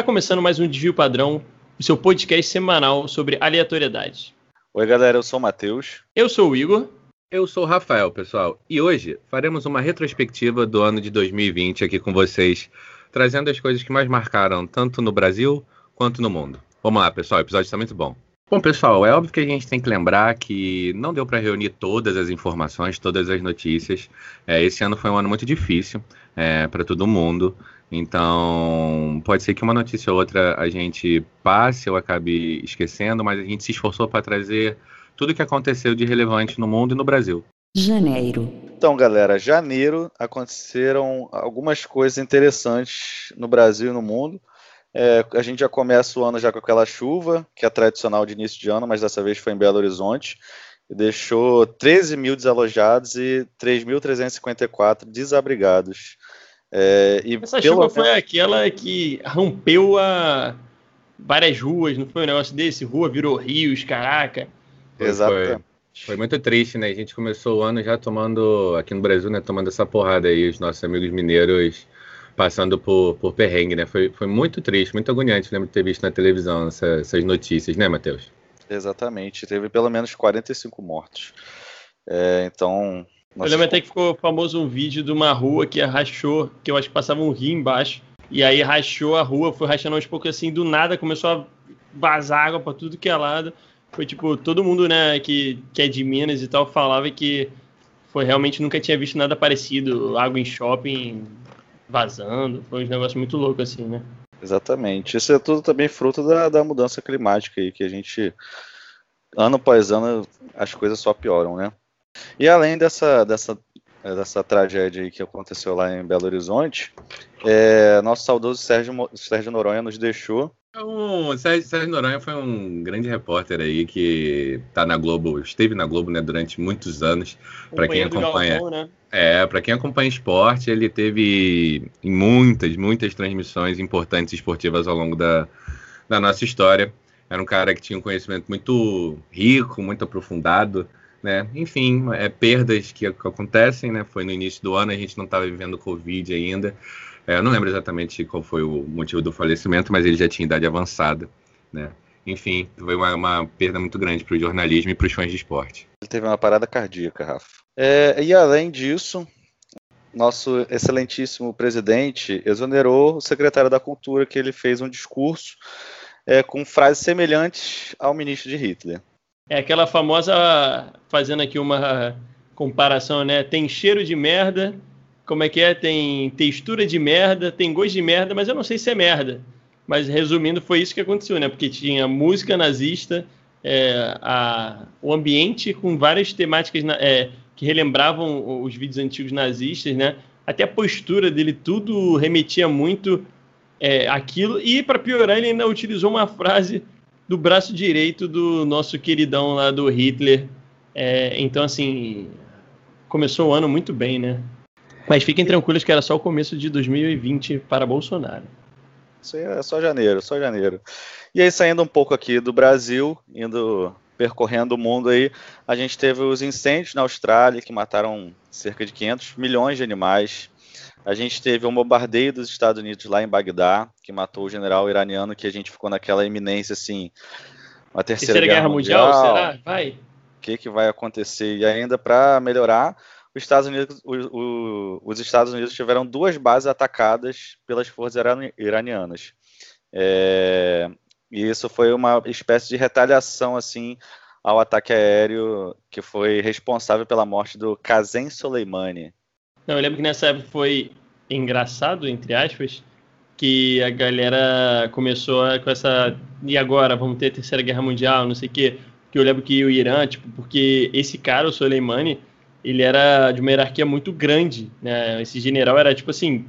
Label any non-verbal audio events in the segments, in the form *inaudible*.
Está começando mais um Desvio Padrão, o seu podcast semanal sobre aleatoriedade. Oi, galera, eu sou o Matheus. Eu sou o Igor. Eu sou o Rafael, pessoal. E hoje faremos uma retrospectiva do ano de 2020 aqui com vocês, trazendo as coisas que mais marcaram tanto no Brasil quanto no mundo. Vamos lá, pessoal, o episódio está muito bom. Bom, pessoal, é óbvio que a gente tem que lembrar que não deu para reunir todas as informações, todas as notícias. É, esse ano foi um ano muito difícil é, para todo mundo. Então, pode ser que uma notícia ou outra a gente passe ou acabe esquecendo, mas a gente se esforçou para trazer tudo o que aconteceu de relevante no mundo e no Brasil. Janeiro. Então, galera, janeiro aconteceram algumas coisas interessantes no Brasil e no mundo. É, a gente já começa o ano já com aquela chuva, que é tradicional de início de ano, mas dessa vez foi em Belo Horizonte, e deixou 13 mil desalojados e 3.354 desabrigados. É, Essa chuva foi aquela que rompeu a várias ruas, não foi um negócio desse? Rua virou rios, caraca. Exatamente. Foi, foi muito triste, né? A gente começou o ano já tomando, aqui no Brasil, né? Tomando essa porrada aí, os nossos amigos mineiros passando por, por perrengue, né? Foi, foi muito triste, muito agoniante. Lembro de ter visto na televisão essa, essas notícias, né, Matheus? Exatamente. Teve pelo menos 45 mortos. É, então. Eu lembro até que ficou famoso um vídeo de uma rua que rachou, que eu acho que passava um rio embaixo. E aí rachou a rua, foi rachando aos poucos assim, do nada começou a vazar água pra tudo que é lado. Foi tipo, todo mundo, né, que, que é de Minas e tal, falava que foi realmente nunca tinha visto nada parecido. Água em shopping, vazando. Foi um negócio muito louco, assim, né? Exatamente. Isso é tudo também fruto da, da mudança climática aí, que a gente, ano após ano, as coisas só pioram, né? E além dessa, dessa, dessa tragédia aí que aconteceu lá em Belo Horizonte, é, nosso saudoso Sérgio, Sérgio Noronha nos deixou o Sérgio, Sérgio Noronha foi um grande repórter aí que tá na Globo, esteve na Globo né, durante muitos anos. Para quem acompanha, Galvão, né? é, para quem acompanha esporte, ele teve muitas, muitas transmissões importantes esportivas ao longo da, da nossa história. Era um cara que tinha um conhecimento muito rico, muito aprofundado, né? Enfim, é perdas que, que acontecem, né? Foi no início do ano, a gente não estava vivendo Covid ainda. É, eu não lembro exatamente qual foi o motivo do falecimento, mas ele já tinha idade avançada, né? Enfim, foi uma, uma perda muito grande para o jornalismo e para os fãs de esporte. Ele teve uma parada cardíaca, Rafa. É, e além disso, nosso excelentíssimo presidente exonerou o secretário da Cultura, que ele fez um discurso é, com frases semelhantes ao ministro de Hitler. É aquela famosa, fazendo aqui uma comparação, né? Tem cheiro de merda, como é que é? Tem textura de merda, tem gosto de merda, mas eu não sei se é merda. Mas resumindo, foi isso que aconteceu, né? Porque tinha música nazista, é, a, o ambiente com várias temáticas é, que relembravam os vídeos antigos nazistas, né? Até a postura dele, tudo remetia muito é, aquilo. E para piorar, ele ainda utilizou uma frase do braço direito do nosso queridão lá do Hitler. É, então, assim, começou o ano muito bem, né? Mas fiquem tranquilos que era só o começo de 2020 para Bolsonaro. Isso aí é só janeiro, só janeiro. E aí, saindo um pouco aqui do Brasil, indo percorrendo o mundo aí, a gente teve os incêndios na Austrália, que mataram cerca de 500 milhões de animais. A gente teve um bombardeio dos Estados Unidos lá em Bagdá, que matou o general iraniano, que a gente ficou naquela iminência, assim, uma terceira, terceira guerra, guerra mundial, mundial, será? Vai. O que, que vai acontecer? E ainda para melhorar, os Estados Unidos, o, o, os Estados Unidos tiveram duas bases atacadas pelas forças iranianas. É, e isso foi uma espécie de retaliação assim ao ataque aéreo que foi responsável pela morte do Qasem Soleimani. Não, eu lembro que nessa época foi engraçado, entre aspas, que a galera começou com essa. E agora? Vamos ter Terceira Guerra Mundial, não sei o quê. Que eu lembro que o Irã, tipo, porque esse cara, o Soleimani, ele era de uma hierarquia muito grande, né? Esse general era tipo assim,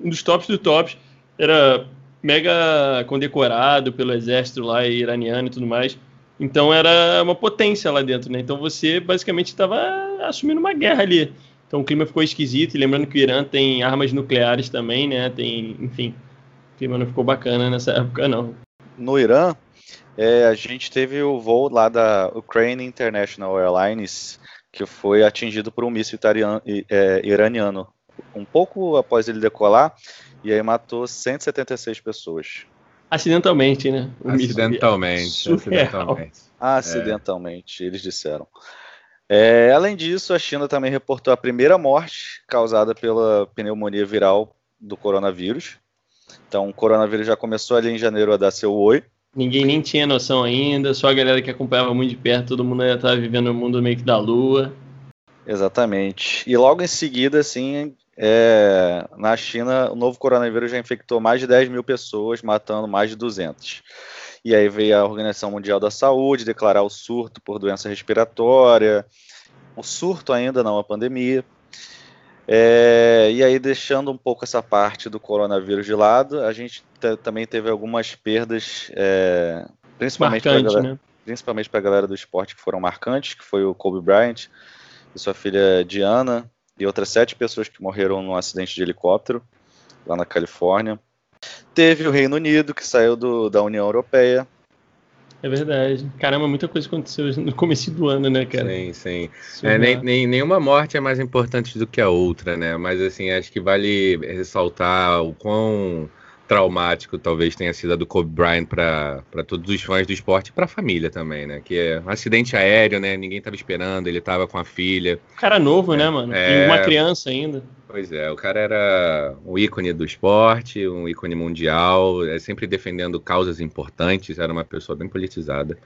um dos tops do tops, era mega condecorado pelo exército lá iraniano e tudo mais. Então era uma potência lá dentro, né? Então você basicamente estava assumindo uma guerra ali. Então o clima ficou esquisito, e lembrando que o Irã tem armas nucleares também, né? Tem, enfim, o clima não ficou bacana nessa época, não. No Irã, é, a gente teve o voo lá da Ukraine International Airlines, que foi atingido por um míssil é, iraniano um pouco após ele decolar, e aí matou 176 pessoas. Acidentalmente, né? Acidentalmente. Acidentalmente. Acidentalmente, é. eles disseram. É, além disso, a China também reportou a primeira morte causada pela pneumonia viral do coronavírus. Então, o coronavírus já começou ali em janeiro a dar seu oi. Ninguém nem tinha noção ainda, só a galera que acompanhava muito de perto, todo mundo ainda estava vivendo no mundo meio que da lua. Exatamente. E logo em seguida, assim, é, na China, o novo coronavírus já infectou mais de 10 mil pessoas, matando mais de 200. E aí veio a Organização Mundial da Saúde declarar o surto por doença respiratória, o surto ainda não a pandemia. É, e aí, deixando um pouco essa parte do coronavírus de lado, a gente também teve algumas perdas, é, principalmente para a né? principalmente para a galera do esporte que foram marcantes, que foi o Kobe Bryant e sua filha Diana, e outras sete pessoas que morreram num acidente de helicóptero lá na Califórnia. Teve o Reino Unido, que saiu do, da União Europeia. É verdade. Caramba, muita coisa aconteceu no começo do ano, né, cara? Sim, sim. É, nem, nem, nenhuma morte é mais importante do que a outra, né? Mas, assim, acho que vale ressaltar o quão traumático talvez tenha sido a do Kobe Bryant para todos os fãs do esporte e para a família também, né? Que é um acidente aéreo, né? Ninguém estava esperando, ele estava com a filha. Cara novo, é, né, mano? É... E uma criança ainda. Pois é, o cara era um ícone do esporte, um ícone mundial, é sempre defendendo causas importantes, era uma pessoa bem politizada.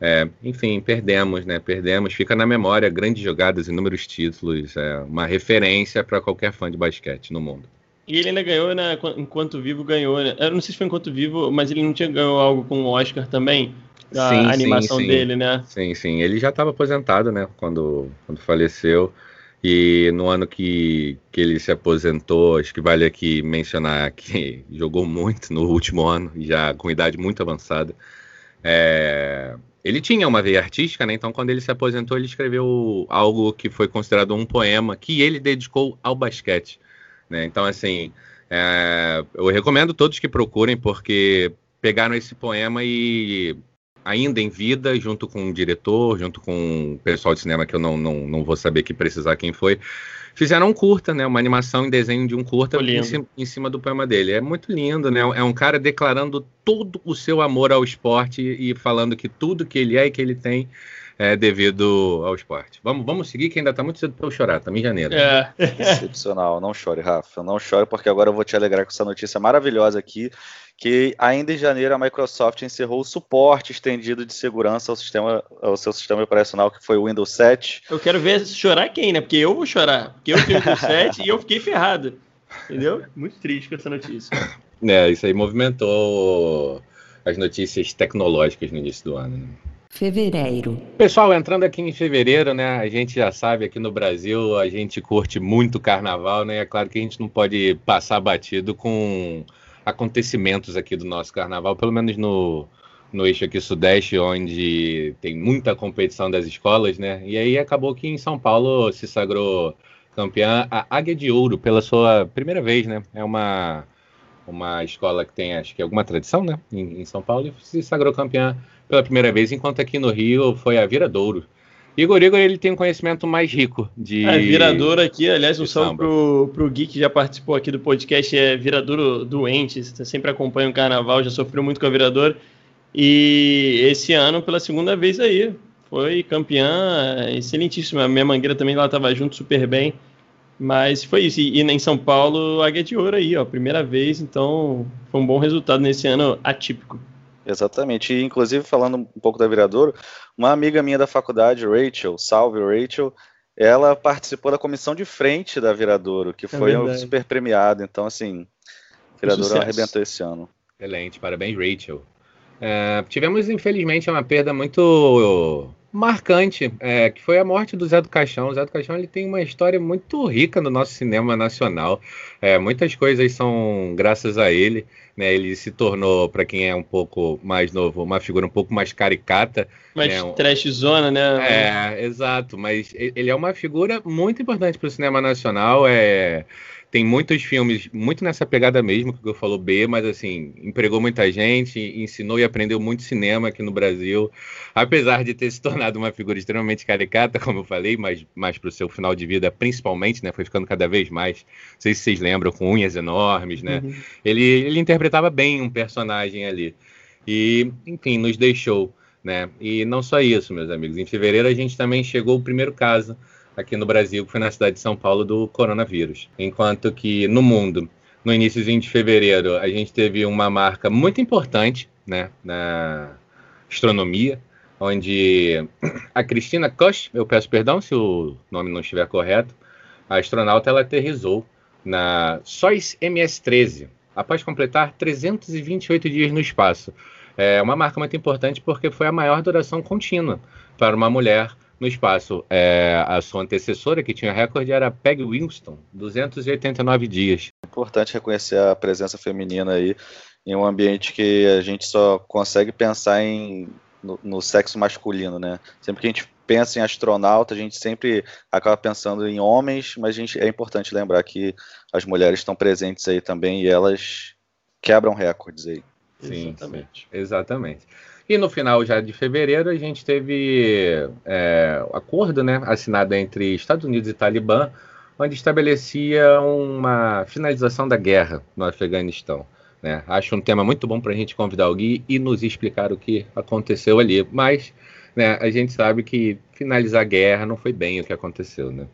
É, enfim, perdemos, né? Perdemos. Fica na memória grandes jogadas, inúmeros títulos, é uma referência para qualquer fã de basquete no mundo. E ele ainda ganhou, né? Enquanto Vivo ganhou, né? Eu não sei se foi Enquanto Vivo, mas ele não tinha ganhou algo com o Oscar também? Da sim, animação sim, sim. dele, né? Sim, sim. Ele já estava aposentado, né? Quando, quando faleceu. E no ano que, que ele se aposentou, acho que vale aqui mencionar que *laughs* jogou muito no último ano, já com idade muito avançada. É, ele tinha uma veia artística, né? Então, quando ele se aposentou, ele escreveu algo que foi considerado um poema que ele dedicou ao basquete. Né? Então, assim, é, eu recomendo todos que procurem, porque pegaram esse poema e ainda em vida, junto com o diretor, junto com o pessoal de cinema que eu não, não, não vou saber que precisar quem foi, fizeram um curta, né? Uma animação em desenho de um curta em cima, em cima, do poema dele. É muito lindo, né? É um cara declarando todo o seu amor ao esporte e falando que tudo que ele é e que ele tem é, devido ao esporte. Vamos, vamos seguir, que ainda está muito cedo para eu chorar, estamos em janeiro. É. Excepcional, não chore, Rafa, não chore, porque agora eu vou te alegrar com essa notícia maravilhosa aqui, que ainda em janeiro a Microsoft encerrou o suporte estendido de segurança ao, sistema, ao seu sistema operacional, que foi o Windows 7. Eu quero ver chorar quem, né? Porque eu vou chorar, porque eu tenho o Windows 7 e eu fiquei ferrado. Entendeu? Muito triste com essa notícia. É, isso aí movimentou as notícias tecnológicas no início do ano. Né? Fevereiro. Pessoal, entrando aqui em fevereiro, né? A gente já sabe aqui no Brasil, a gente curte muito carnaval, né? É claro que a gente não pode passar batido com acontecimentos aqui do nosso carnaval, pelo menos no, no eixo aqui sudeste, onde tem muita competição das escolas, né? E aí acabou que em São Paulo se sagrou campeã a Águia de Ouro pela sua primeira vez, né? É uma uma escola que tem, acho que alguma tradição, né? Em, em São Paulo e se sagrou campeã pela primeira vez, enquanto aqui no Rio foi a Viradouro. Igor Igor, ele tem um conhecimento mais rico de. É, Viradouro aqui, aliás, um salve pro, pro Gui que já participou aqui do podcast, é Viradouro doente, você sempre acompanha o carnaval, já sofreu muito com a Viradouro. E esse ano, pela segunda vez aí, foi campeã, excelentíssima. A minha mangueira também lá estava junto super bem. Mas foi isso. E, e em São Paulo, Águia de Ouro aí, ó, primeira vez, então foi um bom resultado nesse ano atípico. Exatamente. E, inclusive, falando um pouco da Viradouro, uma amiga minha da faculdade, Rachel, salve Rachel, ela participou da comissão de frente da Viradouro, que é foi é super premiado. Então, assim, Viradouro arrebentou esse ano. Excelente, parabéns, Rachel. É, tivemos, infelizmente, uma perda muito marcante, é, que foi a morte do Zé do Caixão. O Zé do Caixão ele tem uma história muito rica no nosso cinema nacional. É, muitas coisas são graças a ele. Né? Ele se tornou, para quem é um pouco mais novo, uma figura um pouco mais caricata. Mais né? trashzona, né? É, exato. Mas ele é uma figura muito importante para o cinema nacional. É tem muitos filmes, muito nessa pegada mesmo, que eu falou B, mas assim, empregou muita gente, ensinou e aprendeu muito cinema aqui no Brasil. Apesar de ter se tornado uma figura extremamente caricata, como eu falei, mas mais para o seu final de vida, principalmente, né? Foi ficando cada vez mais. Não sei se vocês lembram, com unhas enormes, né? Uhum. Ele, ele interpretava bem um personagem ali. E, enfim, nos deixou. Né? E não só isso, meus amigos. Em fevereiro a gente também chegou o primeiro caso aqui no Brasil, que foi na cidade de São Paulo, do coronavírus. Enquanto que no mundo, no início de fevereiro, a gente teve uma marca muito importante né, na astronomia, onde a Cristina Koch, eu peço perdão se o nome não estiver correto, a astronauta ela aterrizou na Soyuz MS-13, após completar 328 dias no espaço. É uma marca muito importante porque foi a maior duração contínua para uma mulher no espaço. É, a sua antecessora, que tinha recorde, era Peg Winston, 289 dias. É importante reconhecer a presença feminina aí em um ambiente que a gente só consegue pensar em, no, no sexo masculino, né? Sempre que a gente pensa em astronauta, a gente sempre acaba pensando em homens, mas a gente, é importante lembrar que as mulheres estão presentes aí também e elas quebram recordes aí. Sim, exatamente. Sim, exatamente. E no final já de fevereiro a gente teve é, acordo né, assinado entre Estados Unidos e Talibã, onde estabelecia uma finalização da guerra no Afeganistão. Né? Acho um tema muito bom para a gente convidar alguém e nos explicar o que aconteceu ali. Mas né, a gente sabe que finalizar a guerra não foi bem o que aconteceu. Né?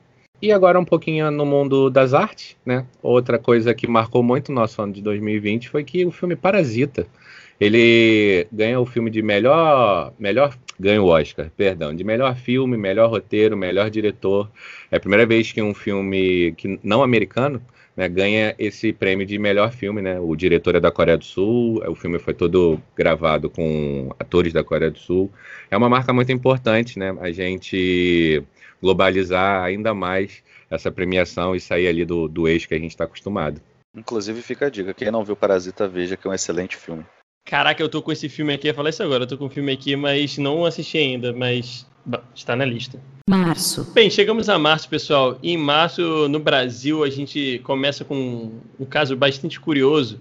E agora um pouquinho no mundo das artes, né? Outra coisa que marcou muito o nosso ano de 2020 foi que o filme Parasita ele ganha o filme de melhor, melhor ganha o Oscar, perdão, de melhor filme, melhor roteiro, melhor diretor. É a primeira vez que um filme que não americano né, ganha esse prêmio de melhor filme, né? O diretor é da Coreia do Sul, o filme foi todo gravado com atores da Coreia do Sul. É uma marca muito importante, né? A gente globalizar ainda mais essa premiação e sair ali do, do eixo que a gente está acostumado. Inclusive fica a dica, quem não viu Parasita veja que é um excelente filme. Caraca, eu tô com esse filme aqui, eu falei isso agora, eu tô com o filme aqui, mas não assisti ainda, mas está na lista. Março. Bem, chegamos a março, pessoal. E em março, no Brasil, a gente começa com um caso bastante curioso,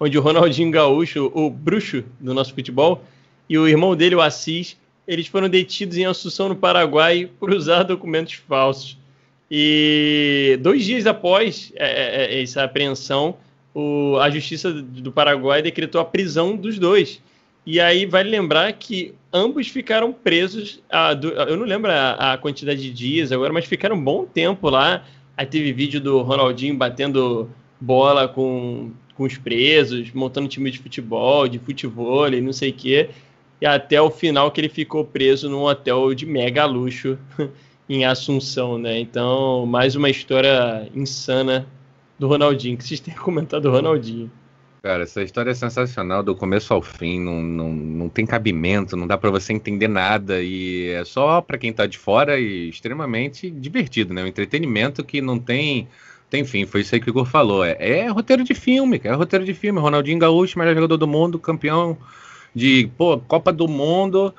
onde o Ronaldinho Gaúcho, o bruxo do nosso futebol, e o irmão dele, o Assis, eles foram detidos em Assunção, no Paraguai, por usar documentos falsos. E dois dias após é, é, é essa apreensão, o, a Justiça do Paraguai decretou a prisão dos dois. E aí vale lembrar que ambos ficaram presos, a, do, eu não lembro a, a, quantidade de dias agora, mas ficaram um bom tempo lá. Aí teve vídeo do Ronaldinho batendo bola com, com os presos, montando time de futebol, de futebol e não sei o quê. E até o final que ele ficou preso num hotel de mega luxo *laughs* em Assunção, né? Então, mais uma história insana do Ronaldinho, que vocês têm comentado do Ronaldinho. Cara, essa história é sensacional, do começo ao fim, não, não, não tem cabimento, não dá para você entender nada, e é só para quem tá de fora e extremamente divertido, né? Um entretenimento que não tem, tem fim, foi isso aí que o Igor falou. É, é roteiro de filme, é roteiro de filme. Ronaldinho Gaúcho, melhor jogador do mundo, campeão de pô, Copa do Mundo,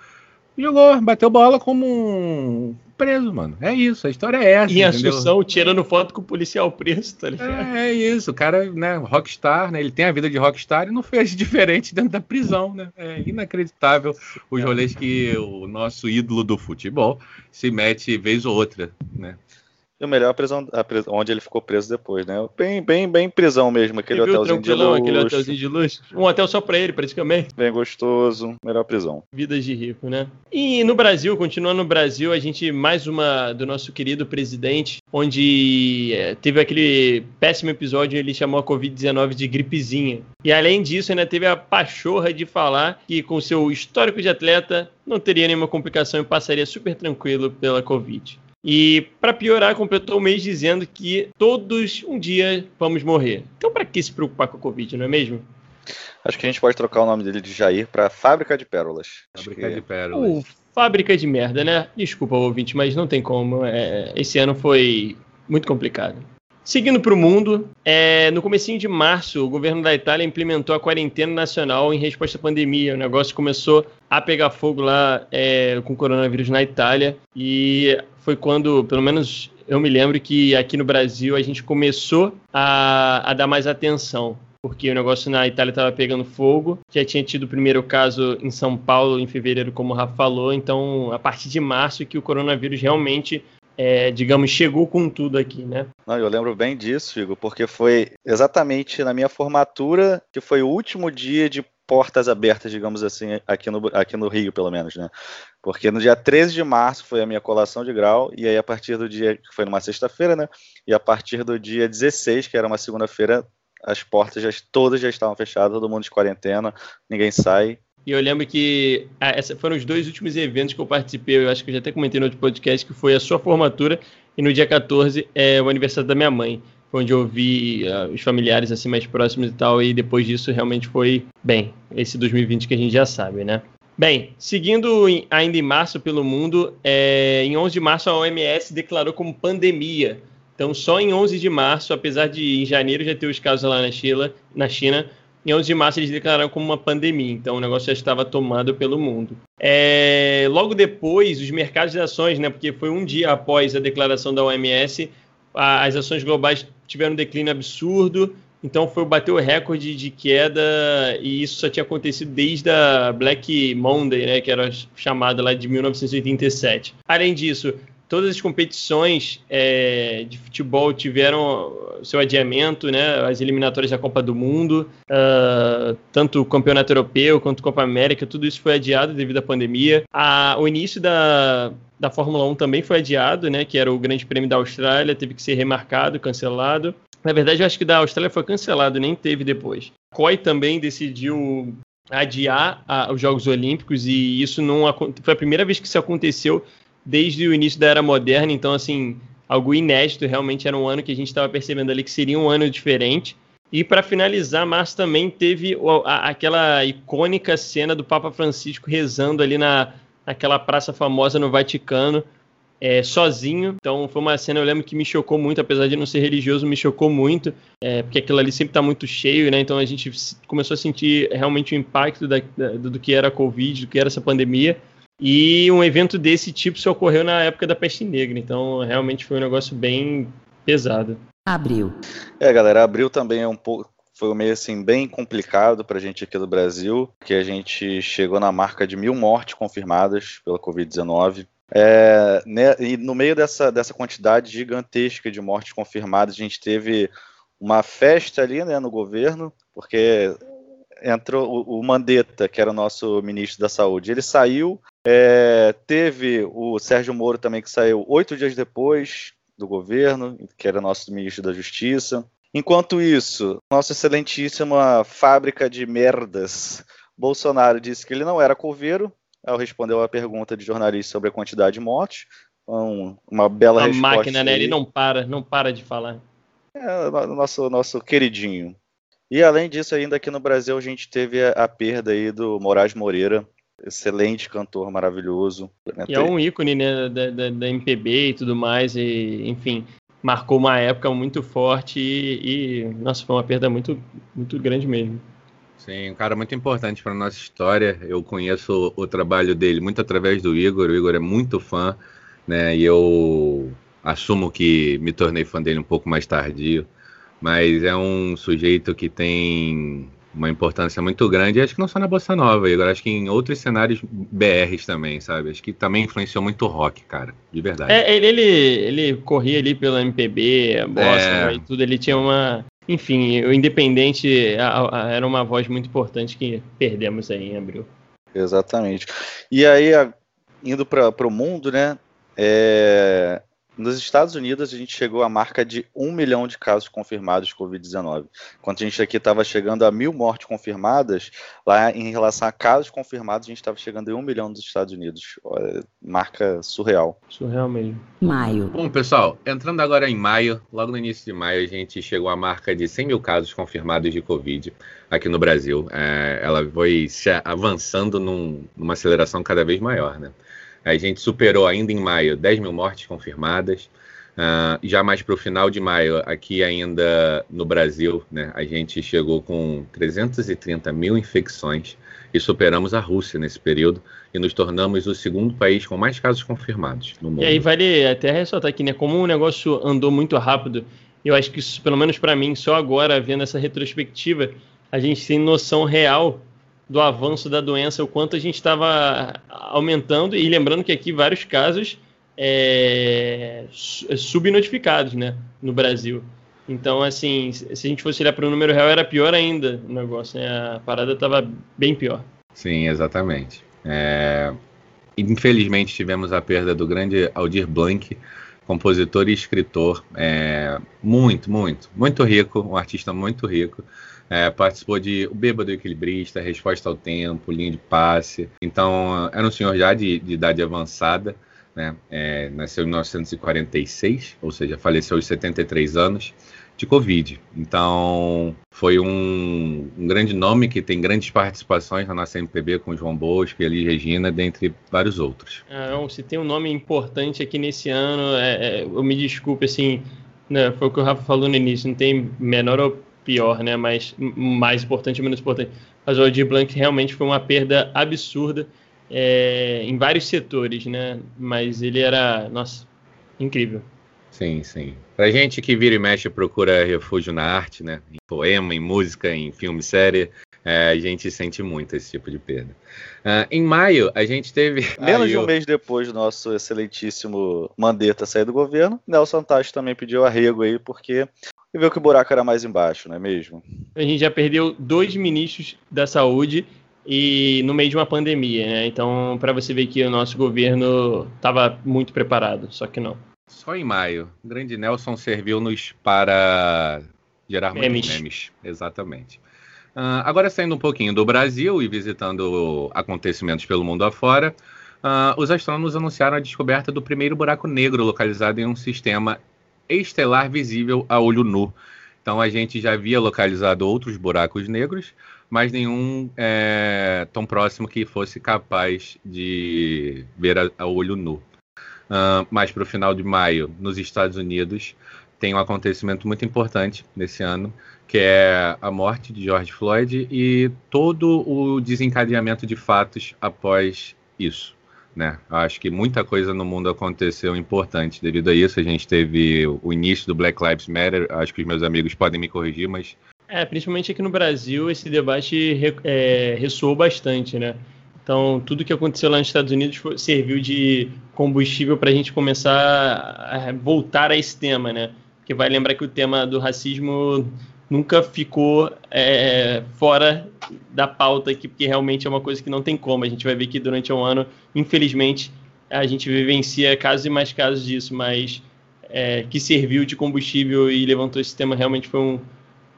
jogou, bateu bola como um preso, mano. É isso, a história é essa. E Assunção tirando foto com o policial preso, tá ligado? É, é, isso, o cara, né, rockstar, né? Ele tem a vida de rockstar e não fez *laughs* diferente dentro da prisão, né? É inacreditável os rolês que o nosso ídolo do futebol se mete vez ou outra, né? E o melhor a prisão, a prisão, onde ele ficou preso depois, né? Bem, bem, bem prisão mesmo, aquele hotelzinho de luxo. Aquele hotelzinho de luxo. Um hotel só pra ele, praticamente. Bem gostoso, melhor prisão. Vidas de rico, né? E no Brasil, continuando no Brasil, a gente, mais uma do nosso querido presidente, onde é, teve aquele péssimo episódio, ele chamou a Covid-19 de gripezinha. E além disso, ainda teve a pachorra de falar que com seu histórico de atleta, não teria nenhuma complicação e passaria super tranquilo pela Covid. E, para piorar, completou o mês dizendo que todos um dia vamos morrer. Então, para que se preocupar com a Covid, não é mesmo? Acho que a gente pode trocar o nome dele de Jair para Fábrica de Pérolas. Fábrica que... de Pérolas. fábrica de merda, né? Desculpa, ouvinte, mas não tem como. É... Esse ano foi muito complicado. Seguindo para o mundo, é, no comecinho de março, o governo da Itália implementou a quarentena nacional em resposta à pandemia. O negócio começou a pegar fogo lá é, com o coronavírus na Itália e foi quando, pelo menos eu me lembro que aqui no Brasil a gente começou a, a dar mais atenção porque o negócio na Itália estava pegando fogo. Já tinha tido o primeiro caso em São Paulo em fevereiro, como o Rafa falou. Então, a partir de março que o coronavírus realmente é, digamos, chegou com tudo aqui, né? Não, eu lembro bem disso, Igor, porque foi exatamente na minha formatura que foi o último dia de portas abertas, digamos assim, aqui no, aqui no Rio, pelo menos, né? Porque no dia 13 de março foi a minha colação de grau, e aí a partir do dia, que foi numa sexta-feira, né? E a partir do dia 16, que era uma segunda-feira, as portas já, todas já estavam fechadas, todo mundo de quarentena, ninguém sai, e eu lembro que ah, foram os dois últimos eventos que eu participei. Eu acho que eu já até comentei no outro podcast, que foi a sua formatura e no dia 14 é o aniversário da minha mãe. Foi onde eu vi uh, os familiares assim mais próximos e tal. E depois disso realmente foi bem. Esse 2020 que a gente já sabe, né? Bem, seguindo em, ainda em março pelo mundo, é, em 11 de março a OMS declarou como pandemia. Então, só em 11 de março, apesar de em janeiro já ter os casos lá na China, na China em 11 de março eles declararam como uma pandemia, então o negócio já estava tomado pelo mundo. É, logo depois, os mercados de ações, né, porque foi um dia após a declaração da OMS, as ações globais tiveram um declínio absurdo, então foi bater o recorde de queda e isso só tinha acontecido desde a Black Monday, né, que era chamada lá de 1987. Além disso, todas as competições é, de futebol tiveram seu adiamento, né? As eliminatórias da Copa do Mundo, uh, tanto o Campeonato Europeu quanto a Copa América, tudo isso foi adiado devido à pandemia. A, o início da, da Fórmula 1 também foi adiado, né? Que era o Grande Prêmio da Austrália, teve que ser remarcado, cancelado. Na verdade, eu acho que da Austrália foi cancelado, nem teve depois. COI também decidiu adiar a, os Jogos Olímpicos e isso não foi a primeira vez que isso aconteceu desde o início da era moderna, então assim, algo inédito, realmente era um ano que a gente estava percebendo ali que seria um ano diferente. E para finalizar, março também teve aquela icônica cena do Papa Francisco rezando ali na, naquela praça famosa no Vaticano, é, sozinho. Então foi uma cena, eu lembro que me chocou muito, apesar de não ser religioso, me chocou muito, é, porque aquilo ali sempre está muito cheio, né? Então a gente começou a sentir realmente o impacto da, da, do que era a Covid, do que era essa pandemia. E um evento desse tipo se ocorreu na época da peste negra, então realmente foi um negócio bem pesado. Abril. É, galera, abril também é um pouco foi um meio assim bem complicado para a gente aqui do Brasil, que a gente chegou na marca de mil mortes confirmadas pela Covid-19. É, né, e no meio dessa, dessa quantidade gigantesca de mortes confirmadas, a gente teve uma festa ali né, no governo, porque entrou o, Mandetta, que era o nosso ministro da Saúde, ele saiu, é, teve o Sérgio Moro também, que saiu oito dias depois do governo, que era nosso ministro da Justiça. Enquanto isso, nossa excelentíssima fábrica de merdas, Bolsonaro disse que ele não era coveiro, ao responder a pergunta de jornalista sobre a quantidade de mortes. Um, uma bela a resposta. A máquina, né? Ele não para, não para de falar. É, nosso, nosso queridinho. E além disso, ainda aqui no Brasil, a gente teve a, a perda aí do Moraes Moreira, excelente cantor maravilhoso. E é um ícone né, da, da, da, MPB e tudo mais, e, enfim, marcou uma época muito forte e, e, nossa, foi uma perda muito, muito grande mesmo. Sim, um cara muito importante para nossa história. Eu conheço o, o trabalho dele muito através do Igor. O Igor é muito fã, né? E eu assumo que me tornei fã dele um pouco mais tardio mas é um sujeito que tem uma importância muito grande, acho que não só na Bossa Nova, Igor, acho que em outros cenários BRs também, sabe? Acho que também influenciou muito o rock, cara, de verdade. É, ele, ele, ele corria ali pela MPB, a Bossa é... e tudo, ele tinha uma... Enfim, o Independente a, a, era uma voz muito importante que perdemos aí em abril. Exatamente. E aí, a, indo para o mundo, né, é, nos Estados Unidos, a gente chegou à marca de um milhão de casos confirmados de Covid-19. Enquanto a gente aqui estava chegando a mil mortes confirmadas, lá em relação a casos confirmados, a gente estava chegando em um milhão nos Estados Unidos. Marca surreal. Surreal mesmo. Maio. Bom, pessoal, entrando agora em maio, logo no início de maio, a gente chegou à marca de 100 mil casos confirmados de Covid aqui no Brasil. É, ela foi avançando num, numa aceleração cada vez maior, né? A gente superou ainda em maio 10 mil mortes confirmadas. Uh, já mais para o final de maio, aqui ainda no Brasil, né, a gente chegou com 330 mil infecções e superamos a Rússia nesse período e nos tornamos o segundo país com mais casos confirmados no mundo. E aí vale até ressaltar aqui, né, como o negócio andou muito rápido, eu acho que isso, pelo menos para mim, só agora, vendo essa retrospectiva, a gente tem noção real do avanço da doença, o quanto a gente estava aumentando, e lembrando que aqui vários casos é, subnotificados né, no Brasil. Então, assim, se a gente fosse olhar para o número real, era pior ainda o negócio, né? A parada estava bem pior. Sim, exatamente. É... Infelizmente, tivemos a perda do grande Aldir Blanc, compositor e escritor, é... muito, muito, muito rico, um artista muito rico. É, participou de O Bêbado Equilibrista, Resposta ao Tempo, Linha de Passe. Então, era um senhor já de, de idade avançada, né? É, nasceu em 1946, ou seja, faleceu aos 73 anos de Covid. Então, foi um, um, grande nome que tem grandes participações na nossa MPB com João Bosco e Elis Regina, dentre vários outros. Ah, se tem um nome importante aqui nesse ano, é, é, eu me desculpe, assim, né, foi o que o Rafa falou no início, não tem menor pior, né, mas mais importante ou menos importante. Mas o Aldir Blanc realmente foi uma perda absurda é, em vários setores, né, mas ele era, nossa, incrível. Sim, sim. Pra gente que vira e mexe procura refúgio na arte, né? Em poema, em música, em filme, série, é, a gente sente muito esse tipo de perda. Uh, em maio, a gente teve. *laughs* Menos de um mês depois do nosso excelentíssimo Mandetta sair do governo, Nelson Tacho também pediu arrego aí, porque viu que o buraco era mais embaixo, não é mesmo? A gente já perdeu dois ministros da saúde e no meio de uma pandemia, né? Então, para você ver que o nosso governo estava muito preparado, só que não. Só em maio. O grande Nelson serviu-nos para gerar memes. muitos memes. Exatamente. Uh, agora, saindo um pouquinho do Brasil e visitando acontecimentos pelo mundo afora, uh, os astrônomos anunciaram a descoberta do primeiro buraco negro localizado em um sistema estelar visível a olho nu. Então, a gente já havia localizado outros buracos negros, mas nenhum é, tão próximo que fosse capaz de ver a, a olho nu. Uh, mais para o final de maio, nos Estados Unidos, tem um acontecimento muito importante nesse ano, que é a morte de George Floyd e todo o desencadeamento de fatos após isso. Né? Acho que muita coisa no mundo aconteceu importante devido a isso. A gente teve o início do Black Lives Matter, acho que os meus amigos podem me corrigir, mas. É, principalmente aqui no Brasil, esse debate é, ressoou bastante, né? Então, tudo que aconteceu lá nos Estados Unidos serviu de combustível para a gente começar a voltar a esse tema, né? Porque vai lembrar que o tema do racismo nunca ficou é, fora da pauta aqui, porque realmente é uma coisa que não tem como. A gente vai ver que durante um ano, infelizmente, a gente vivencia casos e mais casos disso, mas é, que serviu de combustível e levantou esse tema realmente foi um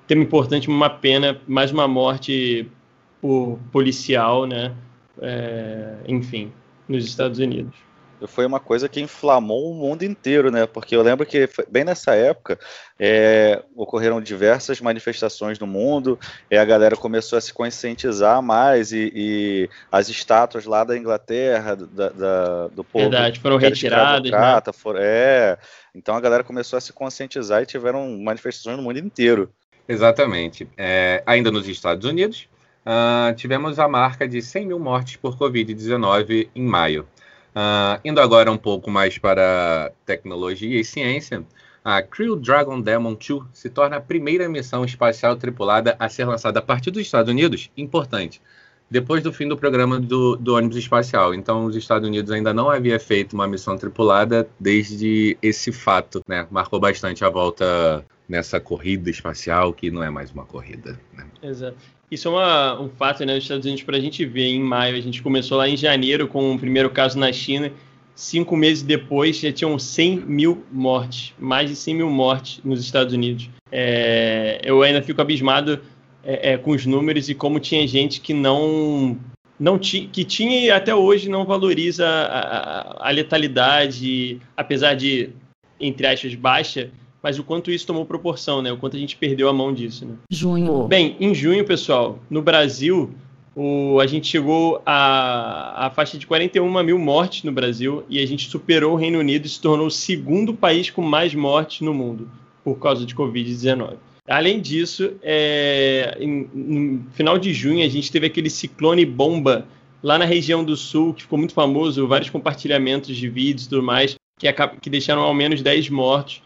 tema importante, uma pena, mais uma morte por policial, né? é, enfim, nos Estados Unidos. Foi uma coisa que inflamou o mundo inteiro, né? Porque eu lembro que bem nessa época é, ocorreram diversas manifestações no mundo, e a galera começou a se conscientizar mais, e, e as estátuas lá da Inglaterra, da, da, do povo. Verdade, foram retiradas. Né? Foram, é, então a galera começou a se conscientizar e tiveram manifestações no mundo inteiro. Exatamente. É, ainda nos Estados Unidos, uh, tivemos a marca de 100 mil mortes por Covid-19 em maio. Uh, indo agora um pouco mais para tecnologia e ciência, a Crew Dragon Demon 2 se torna a primeira missão espacial tripulada a ser lançada a partir dos Estados Unidos. Importante. Depois do fim do programa do, do ônibus espacial. Então, os Estados Unidos ainda não havia feito uma missão tripulada desde esse fato, né? Marcou bastante a volta nessa corrida espacial que não é mais uma corrida. Exato. Isso é uma, um fato, né, nos Estados Unidos, para a gente ver em maio. A gente começou lá em janeiro com o primeiro caso na China. Cinco meses depois já tinham 100 mil mortes, mais de 100 mil mortes nos Estados Unidos. É, eu ainda fico abismado é, é, com os números e como tinha gente que não não ti, que tinha e até hoje não valoriza a, a, a letalidade, apesar de entre aspas baixa, mas o quanto isso tomou proporção, né? O quanto a gente perdeu a mão disso, né? Junho. Bem, em junho, pessoal, no Brasil, o, a gente chegou a, a faixa de 41 mil mortes no Brasil e a gente superou o Reino Unido e se tornou o segundo país com mais mortes no mundo por causa de Covid-19. Além disso, é, em, no final de junho, a gente teve aquele ciclone bomba lá na região do sul, que ficou muito famoso, vários compartilhamentos de vídeos e tudo mais, que, que deixaram ao menos 10 mortos.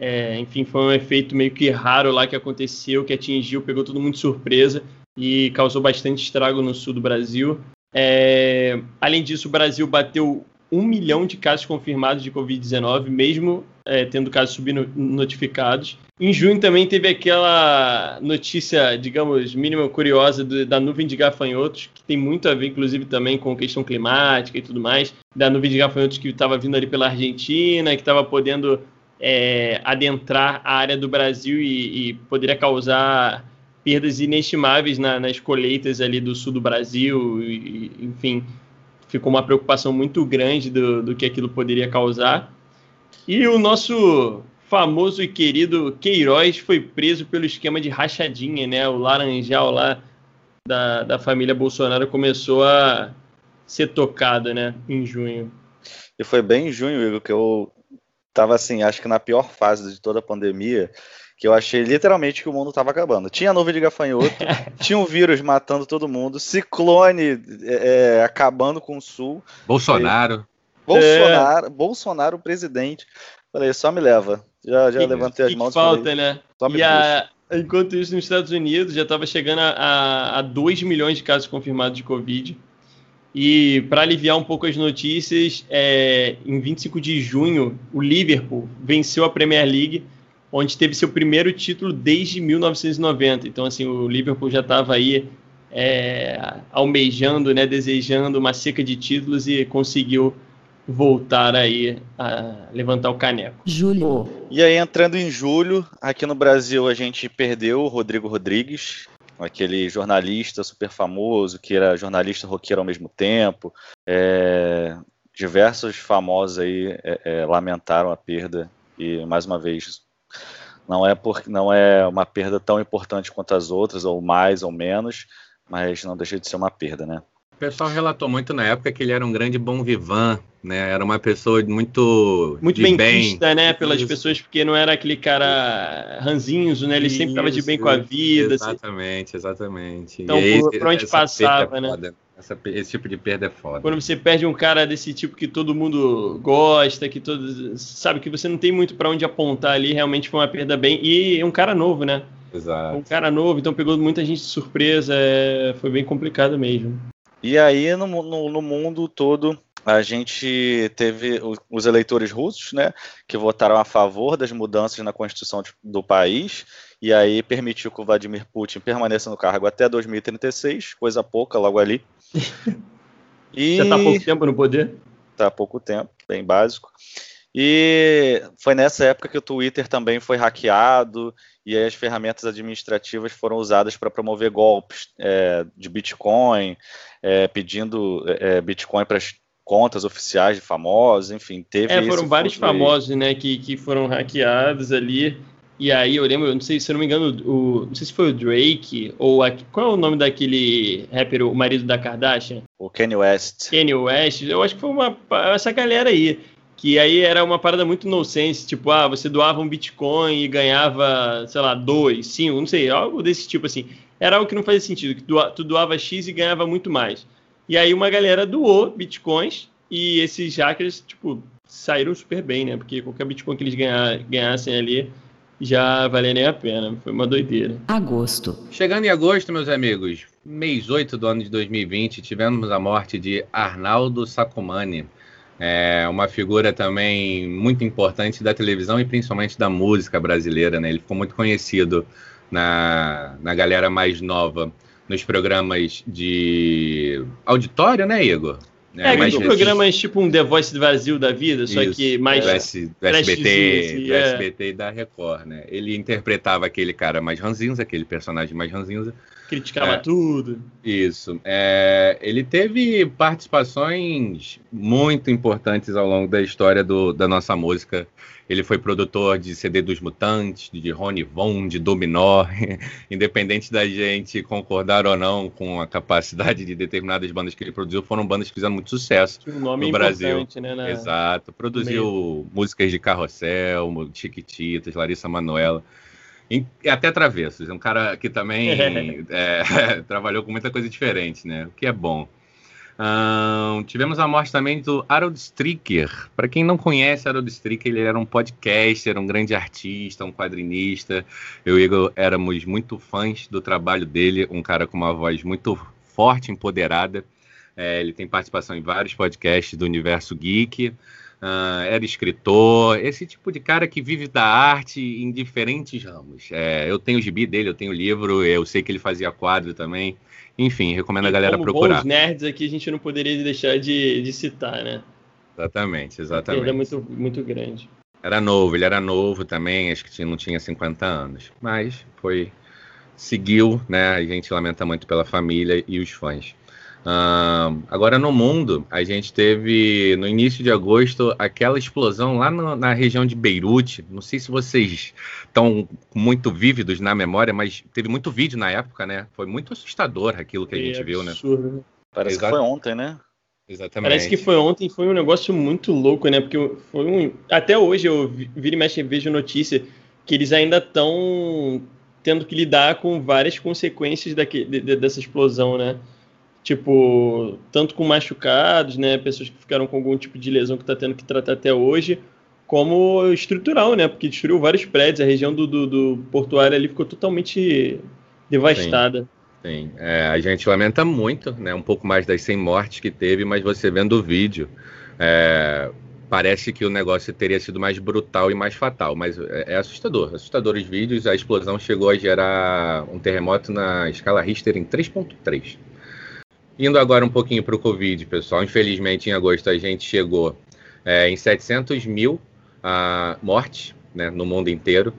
É, enfim, foi um efeito meio que raro lá que aconteceu, que atingiu, pegou todo mundo de surpresa e causou bastante estrago no sul do Brasil. É, além disso, o Brasil bateu um milhão de casos confirmados de Covid-19, mesmo é, tendo casos subnotificados. Em junho também teve aquela notícia, digamos, mínima curiosa do, da nuvem de gafanhotos, que tem muito a ver, inclusive, também com questão climática e tudo mais, da nuvem de gafanhotos que estava vindo ali pela Argentina, que estava podendo é, adentrar a área do Brasil e, e poderia causar perdas inestimáveis na, nas colheitas ali do sul do Brasil, e, enfim, ficou uma preocupação muito grande do, do que aquilo poderia causar. E o nosso famoso e querido Queiroz foi preso pelo esquema de rachadinha, né? O laranjal lá da, da família Bolsonaro começou a ser tocado, né? Em junho. E foi bem em junho, Igor, que eu tava assim, acho que na pior fase de toda a pandemia, que eu achei literalmente que o mundo estava acabando. Tinha nuvem de gafanhoto, *laughs* tinha um vírus matando todo mundo, ciclone é, é acabando com o sul. Bolsonaro. Bolsonaro, é. Bolsonaro presidente. Falei, só me leva. Já, já que, levantei as mãos. falta, falei, né? e a, enquanto isso, nos Estados Unidos já estava chegando a, a 2 milhões de casos confirmados de Covid. E para aliviar um pouco as notícias, é, em 25 de junho, o Liverpool venceu a Premier League onde teve seu primeiro título desde 1990. Então, assim, o Liverpool já estava aí é, almejando, né, desejando uma seca de títulos e conseguiu voltar aí a levantar o caneco. Julho. E aí, entrando em julho, aqui no Brasil a gente perdeu o Rodrigo Rodrigues, aquele jornalista super famoso, que era jornalista roqueiro ao mesmo tempo. É, diversos famosos aí é, é, lamentaram a perda e, mais uma vez, não é porque não é uma perda tão importante quanto as outras, ou mais ou menos, mas não deixa de ser uma perda, né? O pessoal relatou muito na época que ele era um grande bom vivant, né? Era uma pessoa muito muito bem, bem vista, né, pelas isso. pessoas, porque não era aquele cara ranzinho, né? Ele isso, sempre estava de bem com a vida. Assim. Exatamente, assim. exatamente. Então, aí, por, por onde passava, né? Foda. Essa, esse tipo de perda é foda. Quando você perde um cara desse tipo que todo mundo gosta, que todos sabe que você não tem muito para onde apontar ali, realmente foi uma perda bem e um cara novo, né? Exato. Um cara novo, então pegou muita gente de surpresa, é, foi bem complicado mesmo. E aí no, no, no mundo todo a gente teve os eleitores russos, né, que votaram a favor das mudanças na constituição do país e aí permitiu que o Vladimir Putin permaneça no cargo até 2036, coisa pouca logo ali. e... *laughs* Já está há pouco tempo no poder? Está há pouco tempo, bem básico. E foi nessa época que o Twitter também foi hackeado e as ferramentas administrativas foram usadas para promover golpes é, de Bitcoin, é, pedindo é, Bitcoin para as contas oficiais de famosos, enfim, teve. É, foram vários famosos, né, que, que foram hackeados ali. E aí eu lembro, não sei se eu não me engano, o, não sei se foi o Drake ou a, qual é o nome daquele rapper, o marido da Kardashian? O Kanye West. Kanye West, eu acho que foi uma essa galera aí. Que aí era uma parada muito nonsense, tipo, ah, você doava um Bitcoin e ganhava, sei lá, dois, cinco, não sei, algo desse tipo assim. Era algo que não fazia sentido, que tu doava X e ganhava muito mais. E aí uma galera doou Bitcoins e esses hackers, tipo, saíram super bem, né? Porque qualquer Bitcoin que eles ganhassem ali já valia nem a pena. Foi uma doideira. Agosto. Chegando em agosto, meus amigos, mês 8 do ano de 2020, tivemos a morte de Arnaldo Sacomani. É uma figura também muito importante da televisão e principalmente da música brasileira, né? Ele ficou muito conhecido na, na galera mais nova, nos programas de auditório, né, Igor? É, aqueles programas tipo um The Voice do Brasil da vida, só Isso, que mais. Do, S, do SBT, assim, do é. SBT e da Record, né? Ele interpretava aquele cara mais ranzinza, aquele personagem mais ranzinza. Criticava é, tudo. Isso. É, ele teve participações muito importantes ao longo da história do, da nossa música ele foi produtor de CD dos Mutantes, de Rony Von, de Dominó. *laughs* Independente da gente concordar ou não com a capacidade de determinadas bandas que ele produziu, foram bandas que fizeram muito sucesso um no Brasil. Né, na... Exato. Produziu músicas de Carrossel, Chiquititas, Larissa Manoela. E até Travessos, um cara que também *laughs* é, *laughs* trabalhou com muita coisa diferente, né? O que é bom tivemos a morte também do Harold Stricker. Para quem não conhece Harold Stricker, ele era um podcaster, um grande artista, um quadrinista. Eu e Igor éramos muito fãs do trabalho dele, um cara com uma voz muito forte, empoderada. É, ele tem participação em vários podcasts do universo geek. Uh, era escritor, esse tipo de cara que vive da arte em diferentes ramos. É, eu tenho o gibi dele, eu tenho o livro, eu sei que ele fazia quadro também. Enfim, recomendo e a galera como procurar. Bons nerds aqui a gente não poderia deixar de, de citar, né? Exatamente, exatamente. Ele é muito, muito grande. Era novo, ele era novo também, acho que não tinha 50 anos. Mas foi. Seguiu, né? A gente lamenta muito pela família e os fãs. Uh, agora no mundo, a gente teve no início de agosto aquela explosão lá no, na região de Beirute. Não sei se vocês estão muito vívidos na memória, mas teve muito vídeo na época, né? Foi muito assustador aquilo que a gente viu, né? né? Parece Exato. que foi ontem, né? Exatamente. Parece que foi ontem, foi um negócio muito louco, né? Porque foi um. Até hoje eu viro e mexe vejo notícia que eles ainda estão tendo que lidar com várias consequências daquele, dessa explosão, né? Tipo, tanto com machucados, né, pessoas que ficaram com algum tipo de lesão que está tendo que tratar até hoje, como estrutural, né, porque destruiu vários prédios, a região do, do, do portuário ali ficou totalmente devastada. Sim, Sim. É, a gente lamenta muito, né, um pouco mais das 100 mortes que teve, mas você vendo o vídeo, é, parece que o negócio teria sido mais brutal e mais fatal, mas é, é assustador, assustador os vídeos, a explosão chegou a gerar um terremoto na escala Richter em 3.3, Indo agora um pouquinho para o Covid, pessoal. Infelizmente, em agosto, a gente chegou é, em 700 mil uh, mortes né, no mundo inteiro.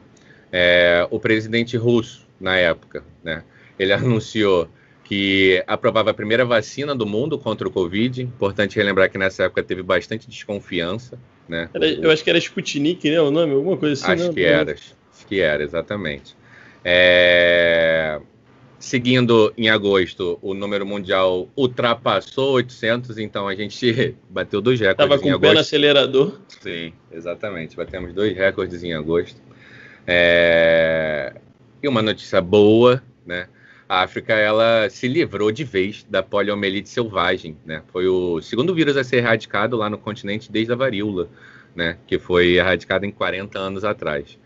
É, o presidente russo, na época, né, ele *laughs* anunciou que aprovava a primeira vacina do mundo contra o Covid. Importante relembrar que nessa época teve bastante desconfiança. Né? Era, eu acho que era Sputnik, né? O nome, alguma coisa assim. Acho não, né? que era, acho que era, exatamente. É... Seguindo em agosto, o número mundial ultrapassou 800, então a gente *laughs* bateu dois recordes Tava com em agosto. pé acelerador. Sim, exatamente. Batemos dois recordes em agosto. É... E uma notícia boa, né? A África ela se livrou de vez da poliomielite selvagem, né? Foi o segundo vírus a ser erradicado lá no continente desde a varíola, né? Que foi erradicado em 40 anos atrás.